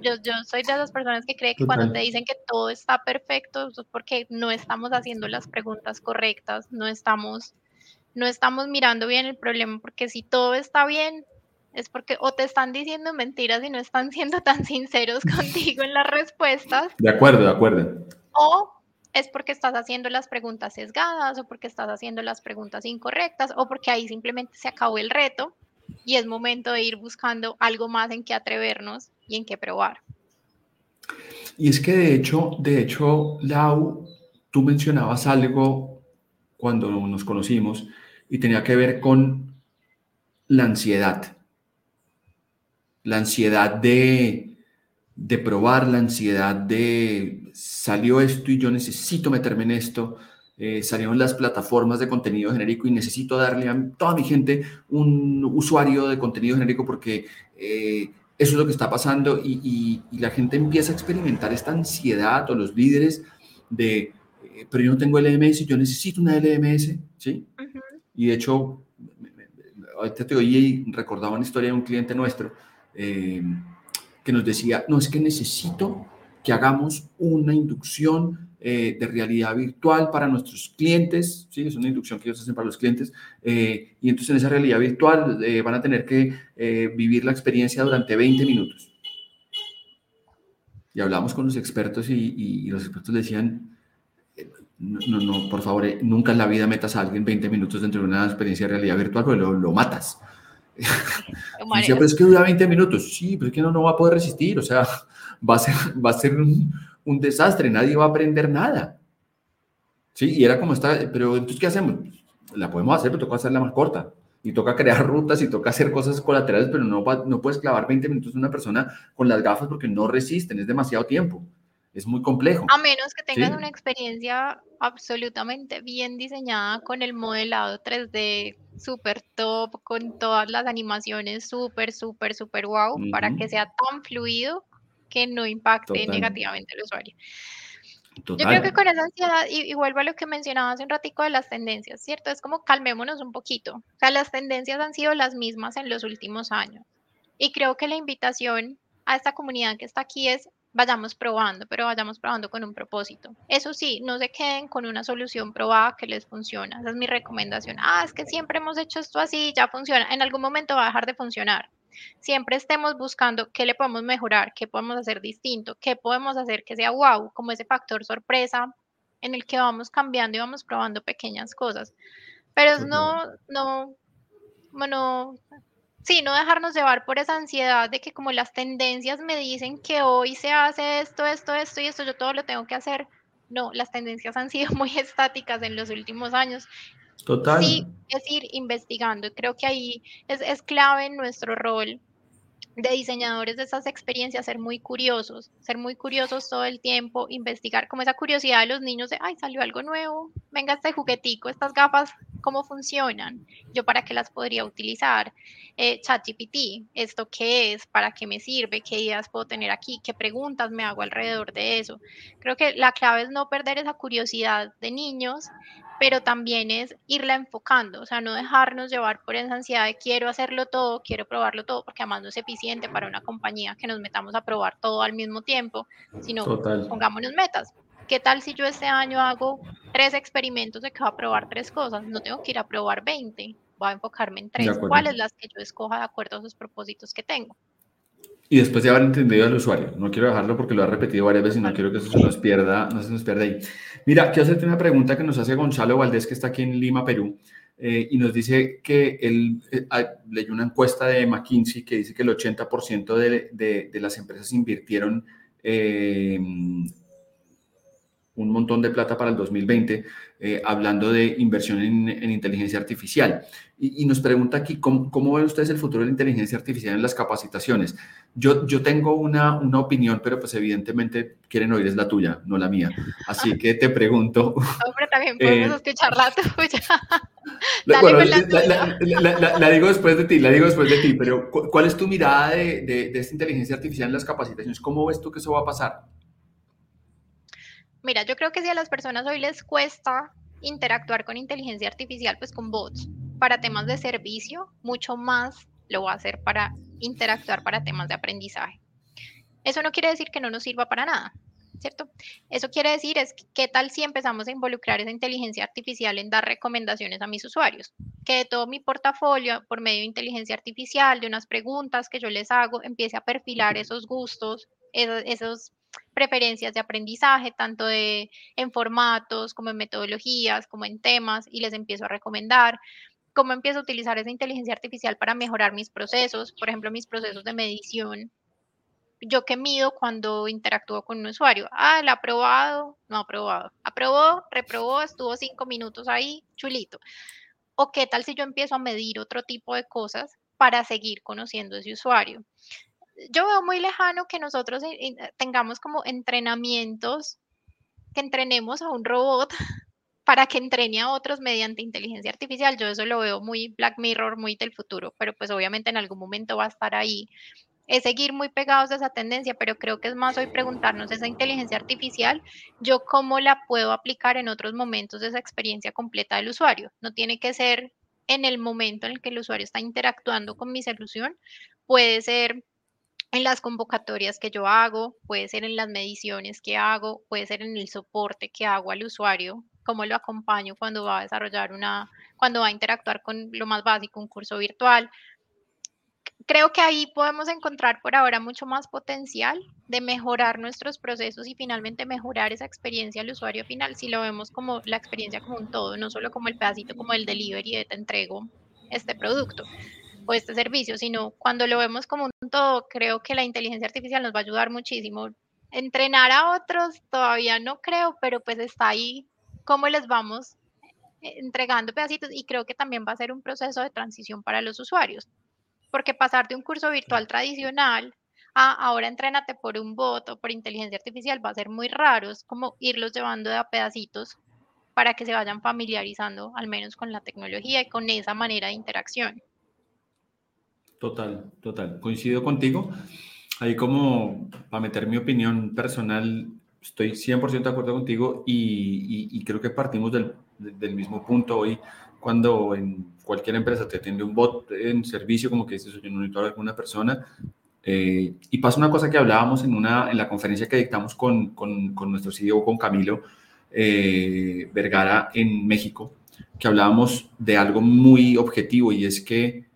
Yo, yo soy de esas personas que cree que cuando te dicen que todo está perfecto es porque no estamos haciendo las preguntas correctas, no estamos, no estamos mirando bien el problema, porque si todo está bien, es porque o te están diciendo mentiras y no están siendo tan sinceros contigo en las respuestas. De acuerdo, de acuerdo. O es porque estás haciendo las preguntas sesgadas o porque estás haciendo las preguntas incorrectas o porque ahí simplemente se acabó el reto y es momento de ir buscando algo más en que atrevernos y en qué probar. Y es que de hecho, de hecho, Lau, tú mencionabas algo cuando nos conocimos y tenía que ver con la ansiedad. La ansiedad de, de probar, la ansiedad de salió esto y yo necesito meterme en esto, eh, salieron las plataformas de contenido genérico y necesito darle a toda mi gente un usuario de contenido genérico porque eh, eso es lo que está pasando y, la gente empieza a experimentar esta ansiedad o los líderes de, eh, pero yo no tengo LMS, yo necesito una LMS, ¿sí? Y de hecho, ahorita te oí y recordaba una historia de un cliente nuestro que nos decía, no, es que necesito que hagamos una inducción eh, de realidad virtual para nuestros clientes, ¿sí? es una inducción que ellos hacen para los clientes, eh, y entonces en esa realidad virtual eh, van a tener que vivir la experiencia durante 20 minutos. Y hablamos con los expertos y, los expertos decían, no, no, por favor, nunca en la vida metas a alguien 20 minutos dentro de una experiencia de realidad virtual, porque lo, lo matas. Decía, pero es que dura 20 minutos. Sí, pero es que no, no va a poder resistir. O sea, va a ser, va a ser un, desastre. Nadie va a aprender nada. Sí, y era como está. Pero entonces, ¿qué hacemos? La podemos hacer, pero toca hacerla más corta. Y toca crear rutas y toca hacer cosas colaterales, pero no, no puedes clavar 20 minutos en una persona con las gafas porque no resisten, es demasiado tiempo es muy complejo. A menos que tengas una experiencia absolutamente bien diseñada con el modelado 3D super top, con todas las animaciones súper, súper, súper wow, para que sea tan fluido que no impacte negativamente al usuario. Yo creo que con esa ansiedad, y, y, vuelvo a lo que mencionaba hace un ratico de las tendencias, ¿cierto? Es como calmémonos un poquito. O sea, las tendencias han sido las mismas en los últimos años. Y creo que la invitación a esta comunidad que está aquí es vayamos probando, pero vayamos probando con un propósito. Eso sí, no se queden con una solución probada que les funciona. Esa es mi recomendación. Ah, es que siempre hemos hecho esto así, ya funciona. En algún momento va a dejar de funcionar. Siempre estemos buscando qué le podemos mejorar, qué podemos hacer distinto, qué podemos hacer que sea wow, como ese factor sorpresa en el que vamos cambiando y vamos probando pequeñas cosas. Pero no, no, bueno, Sí, no dejarnos llevar por esa ansiedad de que como las tendencias me dicen que hoy se hace esto, esto, esto y esto, yo todo lo tengo que hacer. No, las tendencias han sido muy estáticas en los últimos años. Total. Sí, es ir investigando. Creo que ahí es, es clave en nuestro rol de diseñadores de esas experiencias, ser muy curiosos, ser muy curiosos todo el tiempo, investigar como esa curiosidad de los niños de, ay, salió algo nuevo, venga este juguetico, estas gafas, ¿cómo funcionan? ¿Yo para qué las podría utilizar? Eh, ChatGPT, ¿esto qué es? ¿Para qué me sirve? ¿Qué ideas puedo tener aquí? ¿Qué preguntas me hago alrededor de eso? Creo que la clave es no perder esa curiosidad de niños pero también es irla enfocando, o sea, no dejarnos llevar por esa ansiedad de quiero hacerlo todo, quiero probarlo todo, porque además no es eficiente para una compañía que nos metamos a probar todo al mismo tiempo, sino pongámonos metas. ¿Qué tal si yo este año hago tres experimentos de que voy a probar tres cosas? No tengo que ir a probar 20, voy a enfocarme en tres. ¿Cuáles las que yo escoja de acuerdo a esos propósitos que tengo? Y después de haber entendido al usuario, no quiero dejarlo porque lo ha repetido varias veces y no quiero que eso se nos pierda, no se nos pierda ahí. Mira, quiero hacerte una pregunta que nos hace Gonzalo Valdés, que está aquí en Lima, Perú, eh, y nos dice que él eh, leyó una encuesta de McKinsey que dice que el 80% de, de, de, las empresas invirtieron eh, un montón de plata para el 2020, eh, hablando de inversión en, inteligencia artificial. Y, nos pregunta aquí, ¿cómo, ¿cómo, ven ustedes el futuro de la inteligencia artificial en las capacitaciones? Yo, yo tengo una, una opinión, pero pues evidentemente quieren oír es la tuya, no la mía. Así que te pregunto... Hombre, también podemos eh, escuchar la tuya. la, la, digo después de ti, la digo después de ti, pero ¿cuál es tu mirada de, de, de esta inteligencia artificial en las capacitaciones? ¿Cómo ves tú que eso va a pasar? Mira, yo creo que si a las personas hoy les cuesta interactuar con inteligencia artificial, pues con bots, para temas de servicio, mucho más lo va a hacer para interactuar para temas de aprendizaje. Eso no quiere decir que no nos sirva para nada, ¿cierto? Eso quiere decir es qué tal si empezamos a involucrar esa inteligencia artificial en dar recomendaciones a mis usuarios, que de todo mi portafolio, por medio de inteligencia artificial, de unas preguntas que yo les hago, empiece a perfilar esos gustos, esos, esos preferencias de aprendizaje, tanto de, en formatos como en metodologías, como en temas, y les empiezo a recomendar cómo empiezo a utilizar esa inteligencia artificial para mejorar mis procesos, por ejemplo, mis procesos de medición. Yo que mido cuando interactúo con un usuario. Ah, ¿la ha aprobado? No ha aprobado. Aprobó, reprobó, estuvo cinco minutos ahí, chulito. O qué tal si yo empiezo a medir otro tipo de cosas para seguir conociendo ese usuario yo veo muy lejano que nosotros eh, tengamos como entrenamientos, que entrenemos a un robot para que entrene a otros mediante inteligencia artificial. Yo eso lo veo muy Black Mirror, muy del futuro, pero pues obviamente en algún momento va a estar ahí. Es seguir muy pegados a esa tendencia, pero creo que es más hoy preguntarnos esa inteligencia artificial, yo cómo la puedo aplicar en otros momentos de esa experiencia completa del usuario. No tiene que ser en el momento en el que el usuario está interactuando con mi solución, puede ser en las convocatorias que yo hago, puede ser en las mediciones que hago, puede ser en el soporte que hago al usuario, cómo lo acompaño cuando va a desarrollar una, cuando va a interactuar con lo más básico, un curso virtual. Creo que ahí podemos encontrar por ahora mucho más potencial de mejorar nuestros procesos y finalmente mejorar esa experiencia al usuario final, si lo vemos como la experiencia como un todo, no solo como el pedacito como el delivery de te entrego este producto o este servicio, sino cuando lo vemos como un todo, creo que la inteligencia artificial nos va a ayudar muchísimo. Entrenar a otros todavía no creo, pero pues está ahí cómo les vamos eh, entregando pedacitos y creo que también va a ser un proceso de transición para los usuarios, porque pasar de un curso virtual tradicional a ahora entrénate por un bot o por inteligencia artificial va a ser muy raro, es como irlos llevando de a pedacitos para que se vayan familiarizando al menos con la tecnología y con esa manera de interacción. Total, total. Coincido contigo. Ahí como para meter mi opinión personal, estoy 100% de acuerdo contigo y, creo que partimos del, mismo punto hoy cuando en cualquier empresa te atiende un bot en servicio, como que dices, yo no necesito alguna persona. Eh, y pasa una cosa que hablábamos en, una, en la conferencia que dictamos con, con, con nuestro CEO, con Camilo eh, Vergara en México, que hablábamos de algo muy objetivo y es que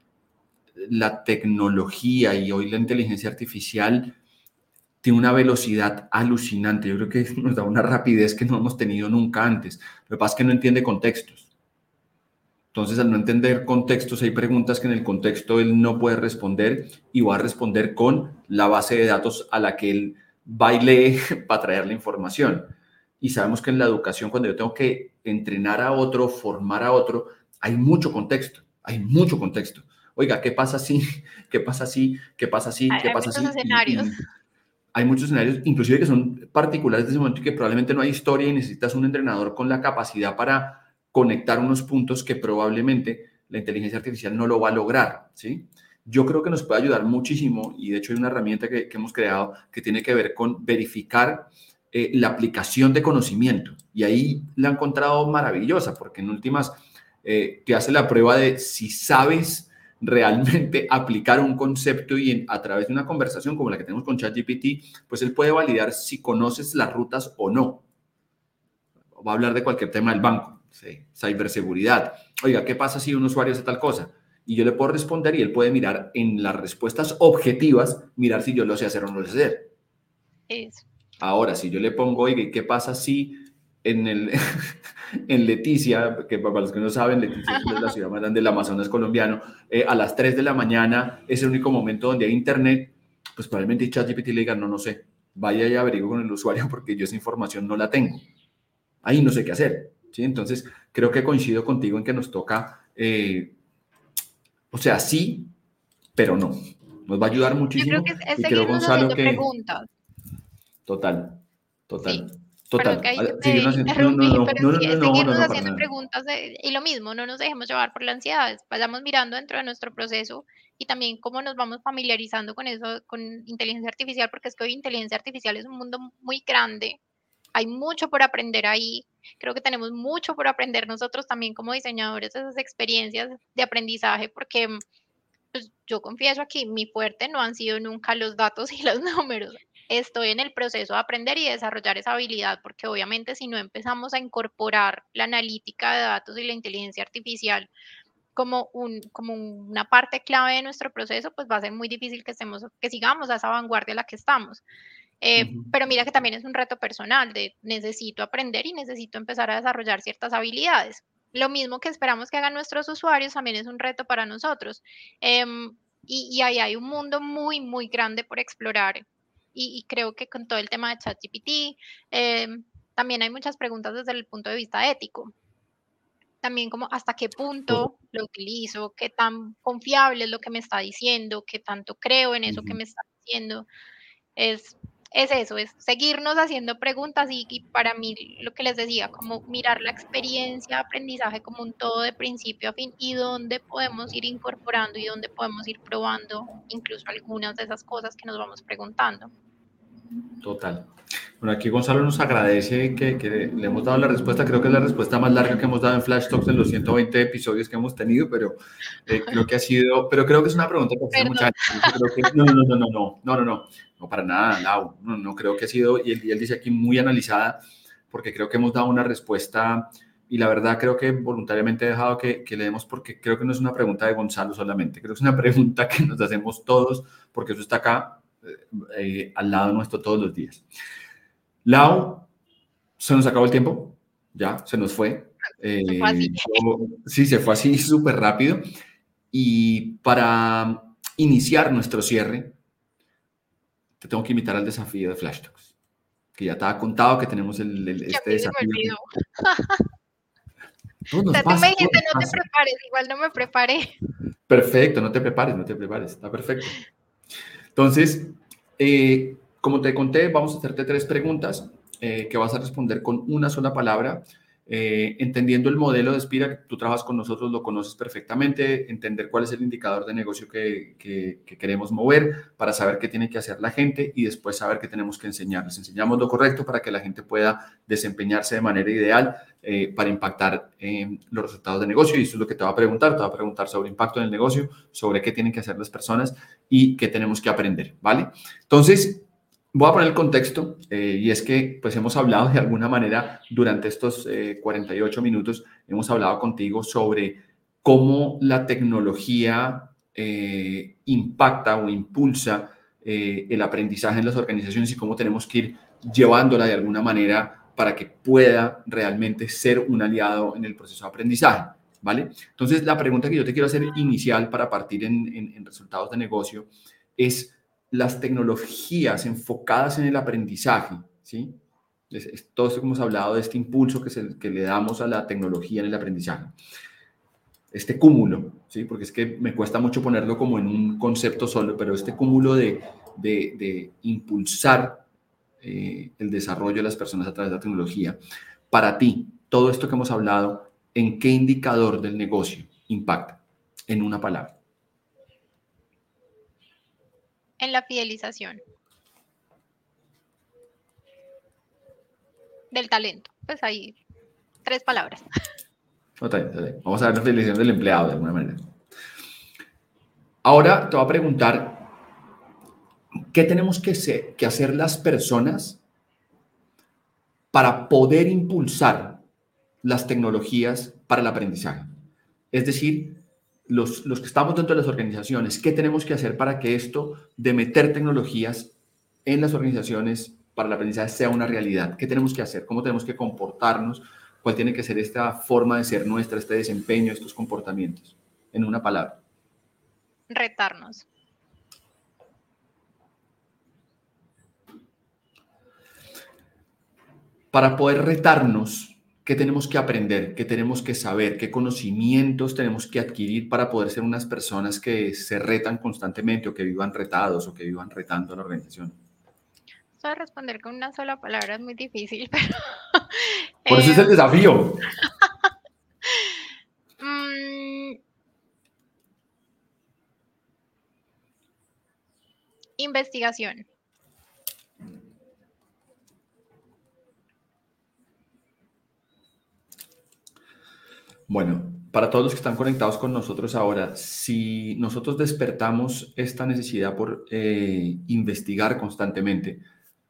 la tecnología y hoy la inteligencia artificial tiene una velocidad alucinante. Yo creo que nos da una rapidez que no hemos tenido nunca antes. Lo que pasa es que no entiende contextos. Entonces, al no entender contextos, hay preguntas que en el contexto él no puede responder y va a responder con la base de datos a la que él lee para traer la información. Y sabemos que en la educación, cuando yo tengo que entrenar a otro, formar a otro, hay mucho contexto, hay mucho contexto oiga, ¿qué pasa si? ¿Qué pasa si? ¿Qué pasa si? ¿Qué pasa si? Hay muchos escenarios. hay muchos escenarios, inclusive que son particulares de ese momento y que probablemente no hay historia y necesitas un entrenador con la capacidad para conectar unos puntos que probablemente la inteligencia artificial no lo va a lograr, ¿sí? Yo creo que nos puede ayudar muchísimo y de hecho hay una herramienta que, hemos creado que tiene que ver con verificar eh, la aplicación de conocimiento y ahí la he encontrado maravillosa porque en últimas eh, te hace la prueba de si sabes realmente aplicar un concepto y a través de una conversación como la que tenemos con ChatGPT, pues él puede validar si conoces las rutas o no. Va a hablar de cualquier tema del banco, ¿sí? ciberseguridad. Oiga, ¿qué pasa si un usuario hace tal cosa? y yo le puedo responder y él puede mirar en las respuestas objetivas, mirar si yo lo sé hacer o no lo sé hacer. Eso. Ahora, si yo le pongo, oye, ¿qué pasa si en, el, en Leticia, que para los que no saben, Leticia es la ciudad más grande del Amazonas colombiano, eh, a las 3 de la mañana es el único momento donde hay internet, pues probablemente ChatGPT le diga, no, no sé, vaya y averigüe con el usuario porque yo esa información no la tengo. Ahí no sé qué hacer. ¿sí? Entonces, creo que coincido contigo en que nos toca, eh, o sea, sí, pero no. Nos va a ayudar muchísimo. Yo creo que es, y Gonzalo, que... preguntas. Total, total. Total. Que no, no, no, seguirnos haciendo preguntas y lo mismo, no nos dejemos llevar por la ansiedad, vayamos mirando dentro de nuestro proceso y también cómo nos vamos familiarizando con eso, con inteligencia artificial, porque es que hoy inteligencia artificial es un mundo muy grande, hay mucho por aprender ahí, creo que tenemos mucho por aprender nosotros también como diseñadores esas experiencias de aprendizaje, porque pues, yo confieso aquí, mi fuerte no han sido nunca los datos y los números, estoy en el proceso de aprender y desarrollar esa habilidad, porque obviamente si no empezamos a incorporar la analítica de datos y la inteligencia artificial como, un, como una parte clave de nuestro proceso, pues va a ser muy difícil que, estemos, que sigamos a esa vanguardia a la que estamos. Eh, pero mira que también es un reto personal de necesito aprender y necesito empezar a desarrollar ciertas habilidades. Lo mismo que esperamos que hagan nuestros usuarios también es un reto para nosotros. Em, y, y, ahí hay un mundo muy, muy grande por explorar y, creo que con todo el tema de ChatGPT, eh, también hay muchas preguntas desde el punto de vista ético. También como hasta qué punto lo utilizo, qué tan confiable es lo que me está diciendo, qué tanto creo en eso que me está diciendo. Es, es eso, es seguirnos haciendo preguntas y, y, para mí lo que les decía, como mirar la experiencia de aprendizaje como un todo de principio a fin y dónde podemos ir incorporando y dónde podemos ir probando incluso algunas de esas cosas que nos vamos preguntando. Total. Bueno, aquí Gonzalo nos agradece que, le hemos dado la respuesta. Creo que es la respuesta más larga que hemos dado en Flash Talks en los 120 episodios que hemos tenido, pero eh, creo que ha sido, pero creo que es una pregunta que hace mucha gente. no, no, no, no, no, no, no, no, no, para nada, no, no, no creo que ha sido, y él, dice aquí muy analizada, porque creo que hemos dado una respuesta y la verdad creo que voluntariamente he dejado que, que, le demos porque creo que no es una pregunta de Gonzalo solamente, creo que es una pregunta que nos hacemos todos porque eso está acá eh, al lado nuestro todos los días. Lau, se nos acabó el tiempo, ya, se nos fue. Eh, sí, se fue así súper rápido. Y para iniciar nuestro cierre, te tengo que invitar al desafío de Flash Talks, que ya te ha contado que tenemos el, este desafío. tú me dijiste no te prepares, igual no me preparé. Perfecto, no te prepares, no te prepares, está perfecto. Entonces, eh, como te conté, vamos a hacerte tres preguntas eh, que vas a responder con una sola palabra. Eh, entendiendo el modelo de Spira, tú trabajas con nosotros, lo conoces perfectamente, entender cuál es el indicador de negocio que, que, queremos mover para saber qué tiene que hacer la gente y después saber qué tenemos que enseñar. Les enseñamos lo correcto para que la gente pueda desempeñarse de manera ideal para impactar los resultados de negocio. Y eso es lo que te va a preguntar. Te va a preguntar sobre impacto en el negocio, sobre qué tienen que hacer las personas y qué tenemos que aprender, ¿vale? Entonces, voy a poner el contexto eh, y es que pues hemos hablado de alguna manera durante estos 48 eh, minutos, hemos hablado contigo sobre cómo la tecnología eh, impacta o impulsa el aprendizaje en las organizaciones y cómo tenemos que ir llevándola de alguna manera para que pueda realmente ser un aliado en el proceso de aprendizaje. ¿vale? Entonces, la pregunta que yo te quiero hacer inicial para partir en, resultados de negocio es las tecnologías enfocadas en el aprendizaje, ¿sí? todo esto que hemos hablado de este impulso que, es el, que le damos a la tecnología en el aprendizaje. Este cúmulo, ¿sí? Porque es que me cuesta mucho ponerlo como en un concepto solo, pero este cúmulo de, de, impulsar eh, el desarrollo de las personas a través de la tecnología. Para ti, todo esto que hemos hablado, ¿en qué indicador del negocio impacta? En una palabra. En la fidelización. Del talento. Pues ahí, tres palabras. Vamos a ver la fidelización del empleado de alguna manera. Ahora te voy a preguntar, ¿qué tenemos que, que hacer las personas para poder impulsar las tecnologías para el aprendizaje. Es decir, los, los que estamos dentro de las organizaciones, ¿qué tenemos que hacer para que esto de meter tecnologías en las organizaciones para el aprendizaje sea una realidad? ¿Qué tenemos que hacer? ¿Cómo tenemos que comportarnos? ¿Cuál tiene que ser esta forma de ser nuestra, este desempeño, estos comportamientos? En una palabra. Retarnos. Para poder retarnos, ¿qué tenemos que aprender? ¿Qué tenemos que saber? ¿Qué conocimientos tenemos que adquirir para poder ser unas personas que se retan constantemente o que vivan retados o que vivan retando a la organización? Eso responder con una sola palabra es muy difícil, pero... Por eso es el eh, desafío. Mm, investigación. Bueno, para todos los que están conectados con nosotros ahora, si nosotros despertamos esta necesidad por eh, investigar constantemente,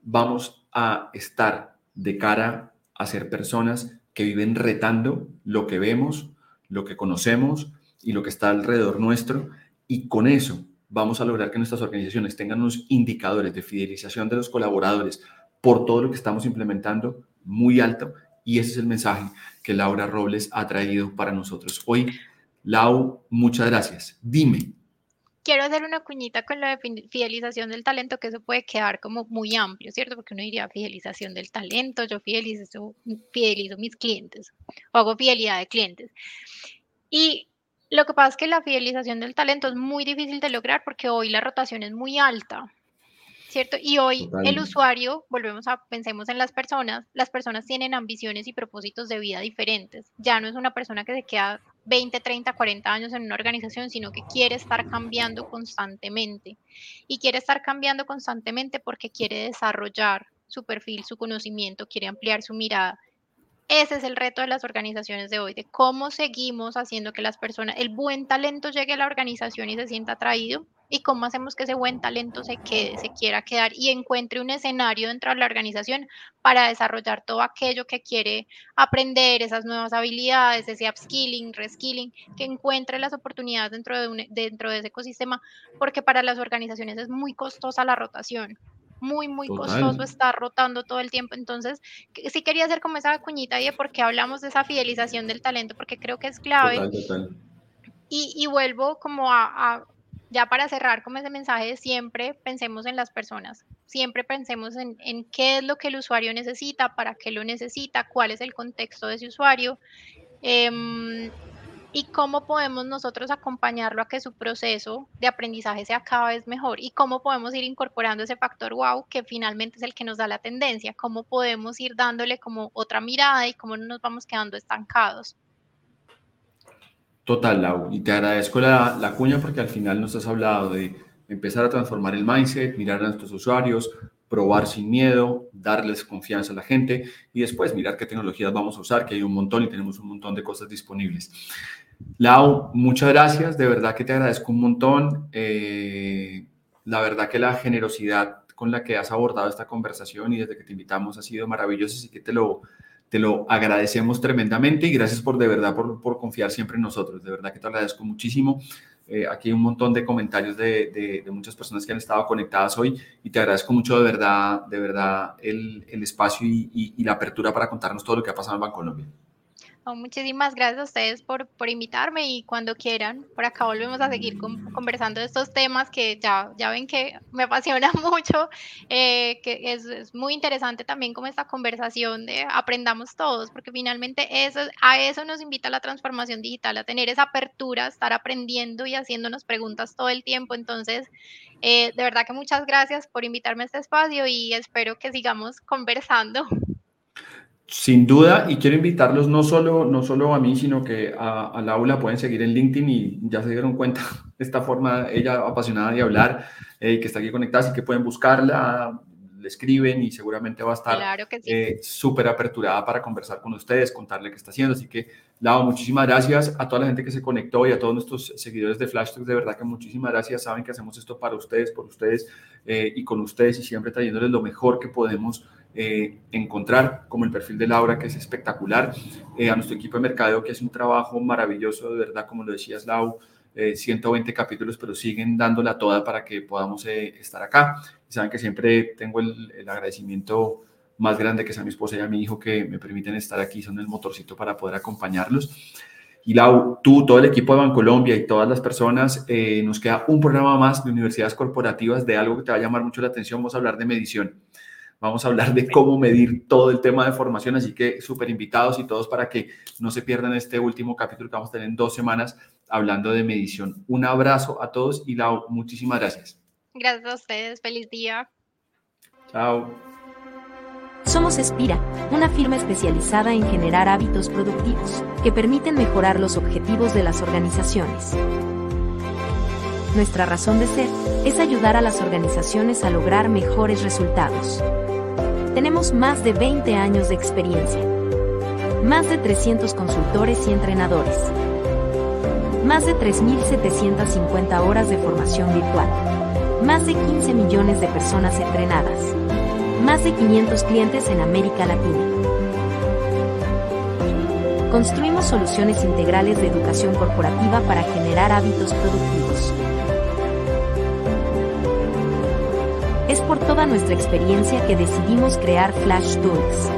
vamos a estar de cara a ser personas que viven retando lo que vemos, lo que conocemos y lo que está alrededor nuestro. Y con eso vamos a lograr que nuestras organizaciones tengan unos indicadores de fidelización de los colaboradores por todo lo que estamos implementando muy alto y ese es el mensaje que Laura Robles ha traído para nosotros hoy. Lau, muchas gracias. Dime. Quiero hacer una cuñita con la fidelización del talento, que eso puede quedar como muy amplio, ¿cierto? Porque uno diría fidelización del talento, yo fidelizo, fidelizo mis clientes o hago fidelidad de clientes. Y lo que pasa es que la fidelización del talento es muy difícil de lograr porque hoy la rotación es muy alta. ¿Cierto? Y hoy el usuario, volvemos a, pensemos en las personas, las personas tienen ambiciones y propósitos de vida diferentes. Ya no es una persona que se queda 20, 30, 40 años en una organización, sino que quiere estar cambiando constantemente. Y quiere estar cambiando constantemente porque quiere desarrollar su perfil, su conocimiento, quiere ampliar su mirada. Ese es el reto de las organizaciones de hoy, de cómo seguimos haciendo que las personas, el buen talento llegue a la organización y se sienta atraído y cómo hacemos que ese buen talento se quede, se quiera quedar y encuentre un escenario dentro de la organización para desarrollar todo aquello que quiere aprender, esas nuevas habilidades, ese upskilling, reskilling, que encuentre las oportunidades dentro de, dentro de ese ecosistema, porque para las organizaciones es muy costosa la rotación muy, muy costoso estar rotando todo el tiempo. Entonces, sí quería hacer como esa cuñita de por qué hablamos de esa fidelización del talento, porque creo que es clave. Y, vuelvo como a, ya para cerrar como ese mensaje, siempre pensemos en las personas, siempre pensemos en, en, qué es lo que el usuario necesita, para qué lo necesita, cuál es el contexto de ese usuario. Eh, y cómo podemos nosotros acompañarlo a que su proceso de aprendizaje sea cada vez mejor y cómo podemos ir incorporando ese factor wow que finalmente es el que nos da la tendencia, cómo podemos ir dándole como otra mirada y cómo no nos vamos quedando estancados. Total, Lau, y te agradezco la, la cuña porque al final nos has hablado de empezar a transformar el mindset, mirar a nuestros usuarios, probar sin miedo, darles confianza a la gente y después mirar qué tecnologías vamos a usar, que hay un montón y tenemos un montón de cosas disponibles. Lau, muchas gracias, de verdad que te agradezco un montón. Eh, la verdad que la generosidad con la que has abordado esta conversación y desde que te invitamos ha sido maravillosa, así que te lo, te lo agradecemos tremendamente y gracias por de verdad por, por confiar siempre en nosotros. De verdad que te agradezco muchísimo. Eh, aquí hay un montón de comentarios de, de, muchas personas que han estado conectadas hoy y te agradezco mucho de verdad, de verdad el, el espacio y, la apertura para contarnos todo lo que ha pasado en Bancolombia. Muchísimas gracias a ustedes por, por, invitarme y cuando quieran, por acá volvemos a seguir conversando de estos temas que ya, ya ven que me apasiona mucho, eh, que es, es, muy interesante también como esta conversación de aprendamos todos, porque finalmente eso, a eso nos invita la transformación digital, a tener esa apertura, a estar aprendiendo y haciéndonos preguntas todo el tiempo. Entonces, eh, de verdad que muchas gracias por invitarme a este espacio y espero que sigamos conversando. Sin duda, y quiero invitarlos no solo, no solo a mí, sino que a, a Laura pueden seguir en LinkedIn y ya se dieron cuenta de esta forma, ella apasionada de hablar, eh, que está aquí conectada, así que pueden buscarla, le escriben y seguramente va a estar eh, súper aperturada para conversar con ustedes, contarle qué está haciendo. Así que, Lau, muchísimas gracias a toda la gente que se conectó y a todos nuestros seguidores de Flash de verdad que muchísimas gracias. Saben que hacemos esto para ustedes, por ustedes eh, y con ustedes y siempre trayéndoles lo mejor que podemos eh, encontrar, como el perfil de Laura, que es espectacular, eh, a nuestro equipo de mercadeo, que hace un trabajo maravilloso, de verdad, como lo decías, Lau, 120 capítulos, pero siguen dándola toda para que podamos estar acá. Y saben que siempre tengo el, agradecimiento más grande que sea mi esposa y a mi hijo que me permiten estar aquí, son el motorcito para poder acompañarlos. Y Lau, tú, todo el equipo de Bancolombia y todas las personas, eh, nos queda un programa más de universidades corporativas de algo que te va a llamar mucho la atención. Vamos a hablar de medición. Vamos a hablar de cómo medir todo el tema de formación, así que súper invitados y todos para que no se pierdan este último capítulo que vamos a tener en dos semanas hablando de medición. Un abrazo a todos y Lau, muchísimas gracias. Gracias a ustedes, feliz día. Chao. Somos Espira, una firma especializada en generar hábitos productivos que permiten mejorar los objetivos de las organizaciones. Nuestra razón de ser es ayudar a las organizaciones a lograr mejores resultados. Tenemos más de 20 años de experiencia. Más de 300 consultores y entrenadores. Más de 3.750 horas de formación virtual. Más de 15 millones de personas entrenadas más de 500 clientes en América Latina. Construimos soluciones integrales de educación corporativa para generar hábitos productivos. Por toda nuestra experiencia que decidimos crear Flash Tools.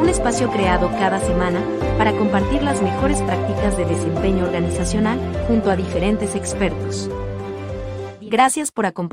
Un espacio creado cada semana para compartir las mejores prácticas de desempeño organizacional junto a diferentes expertos. Gracias por acompañarnos.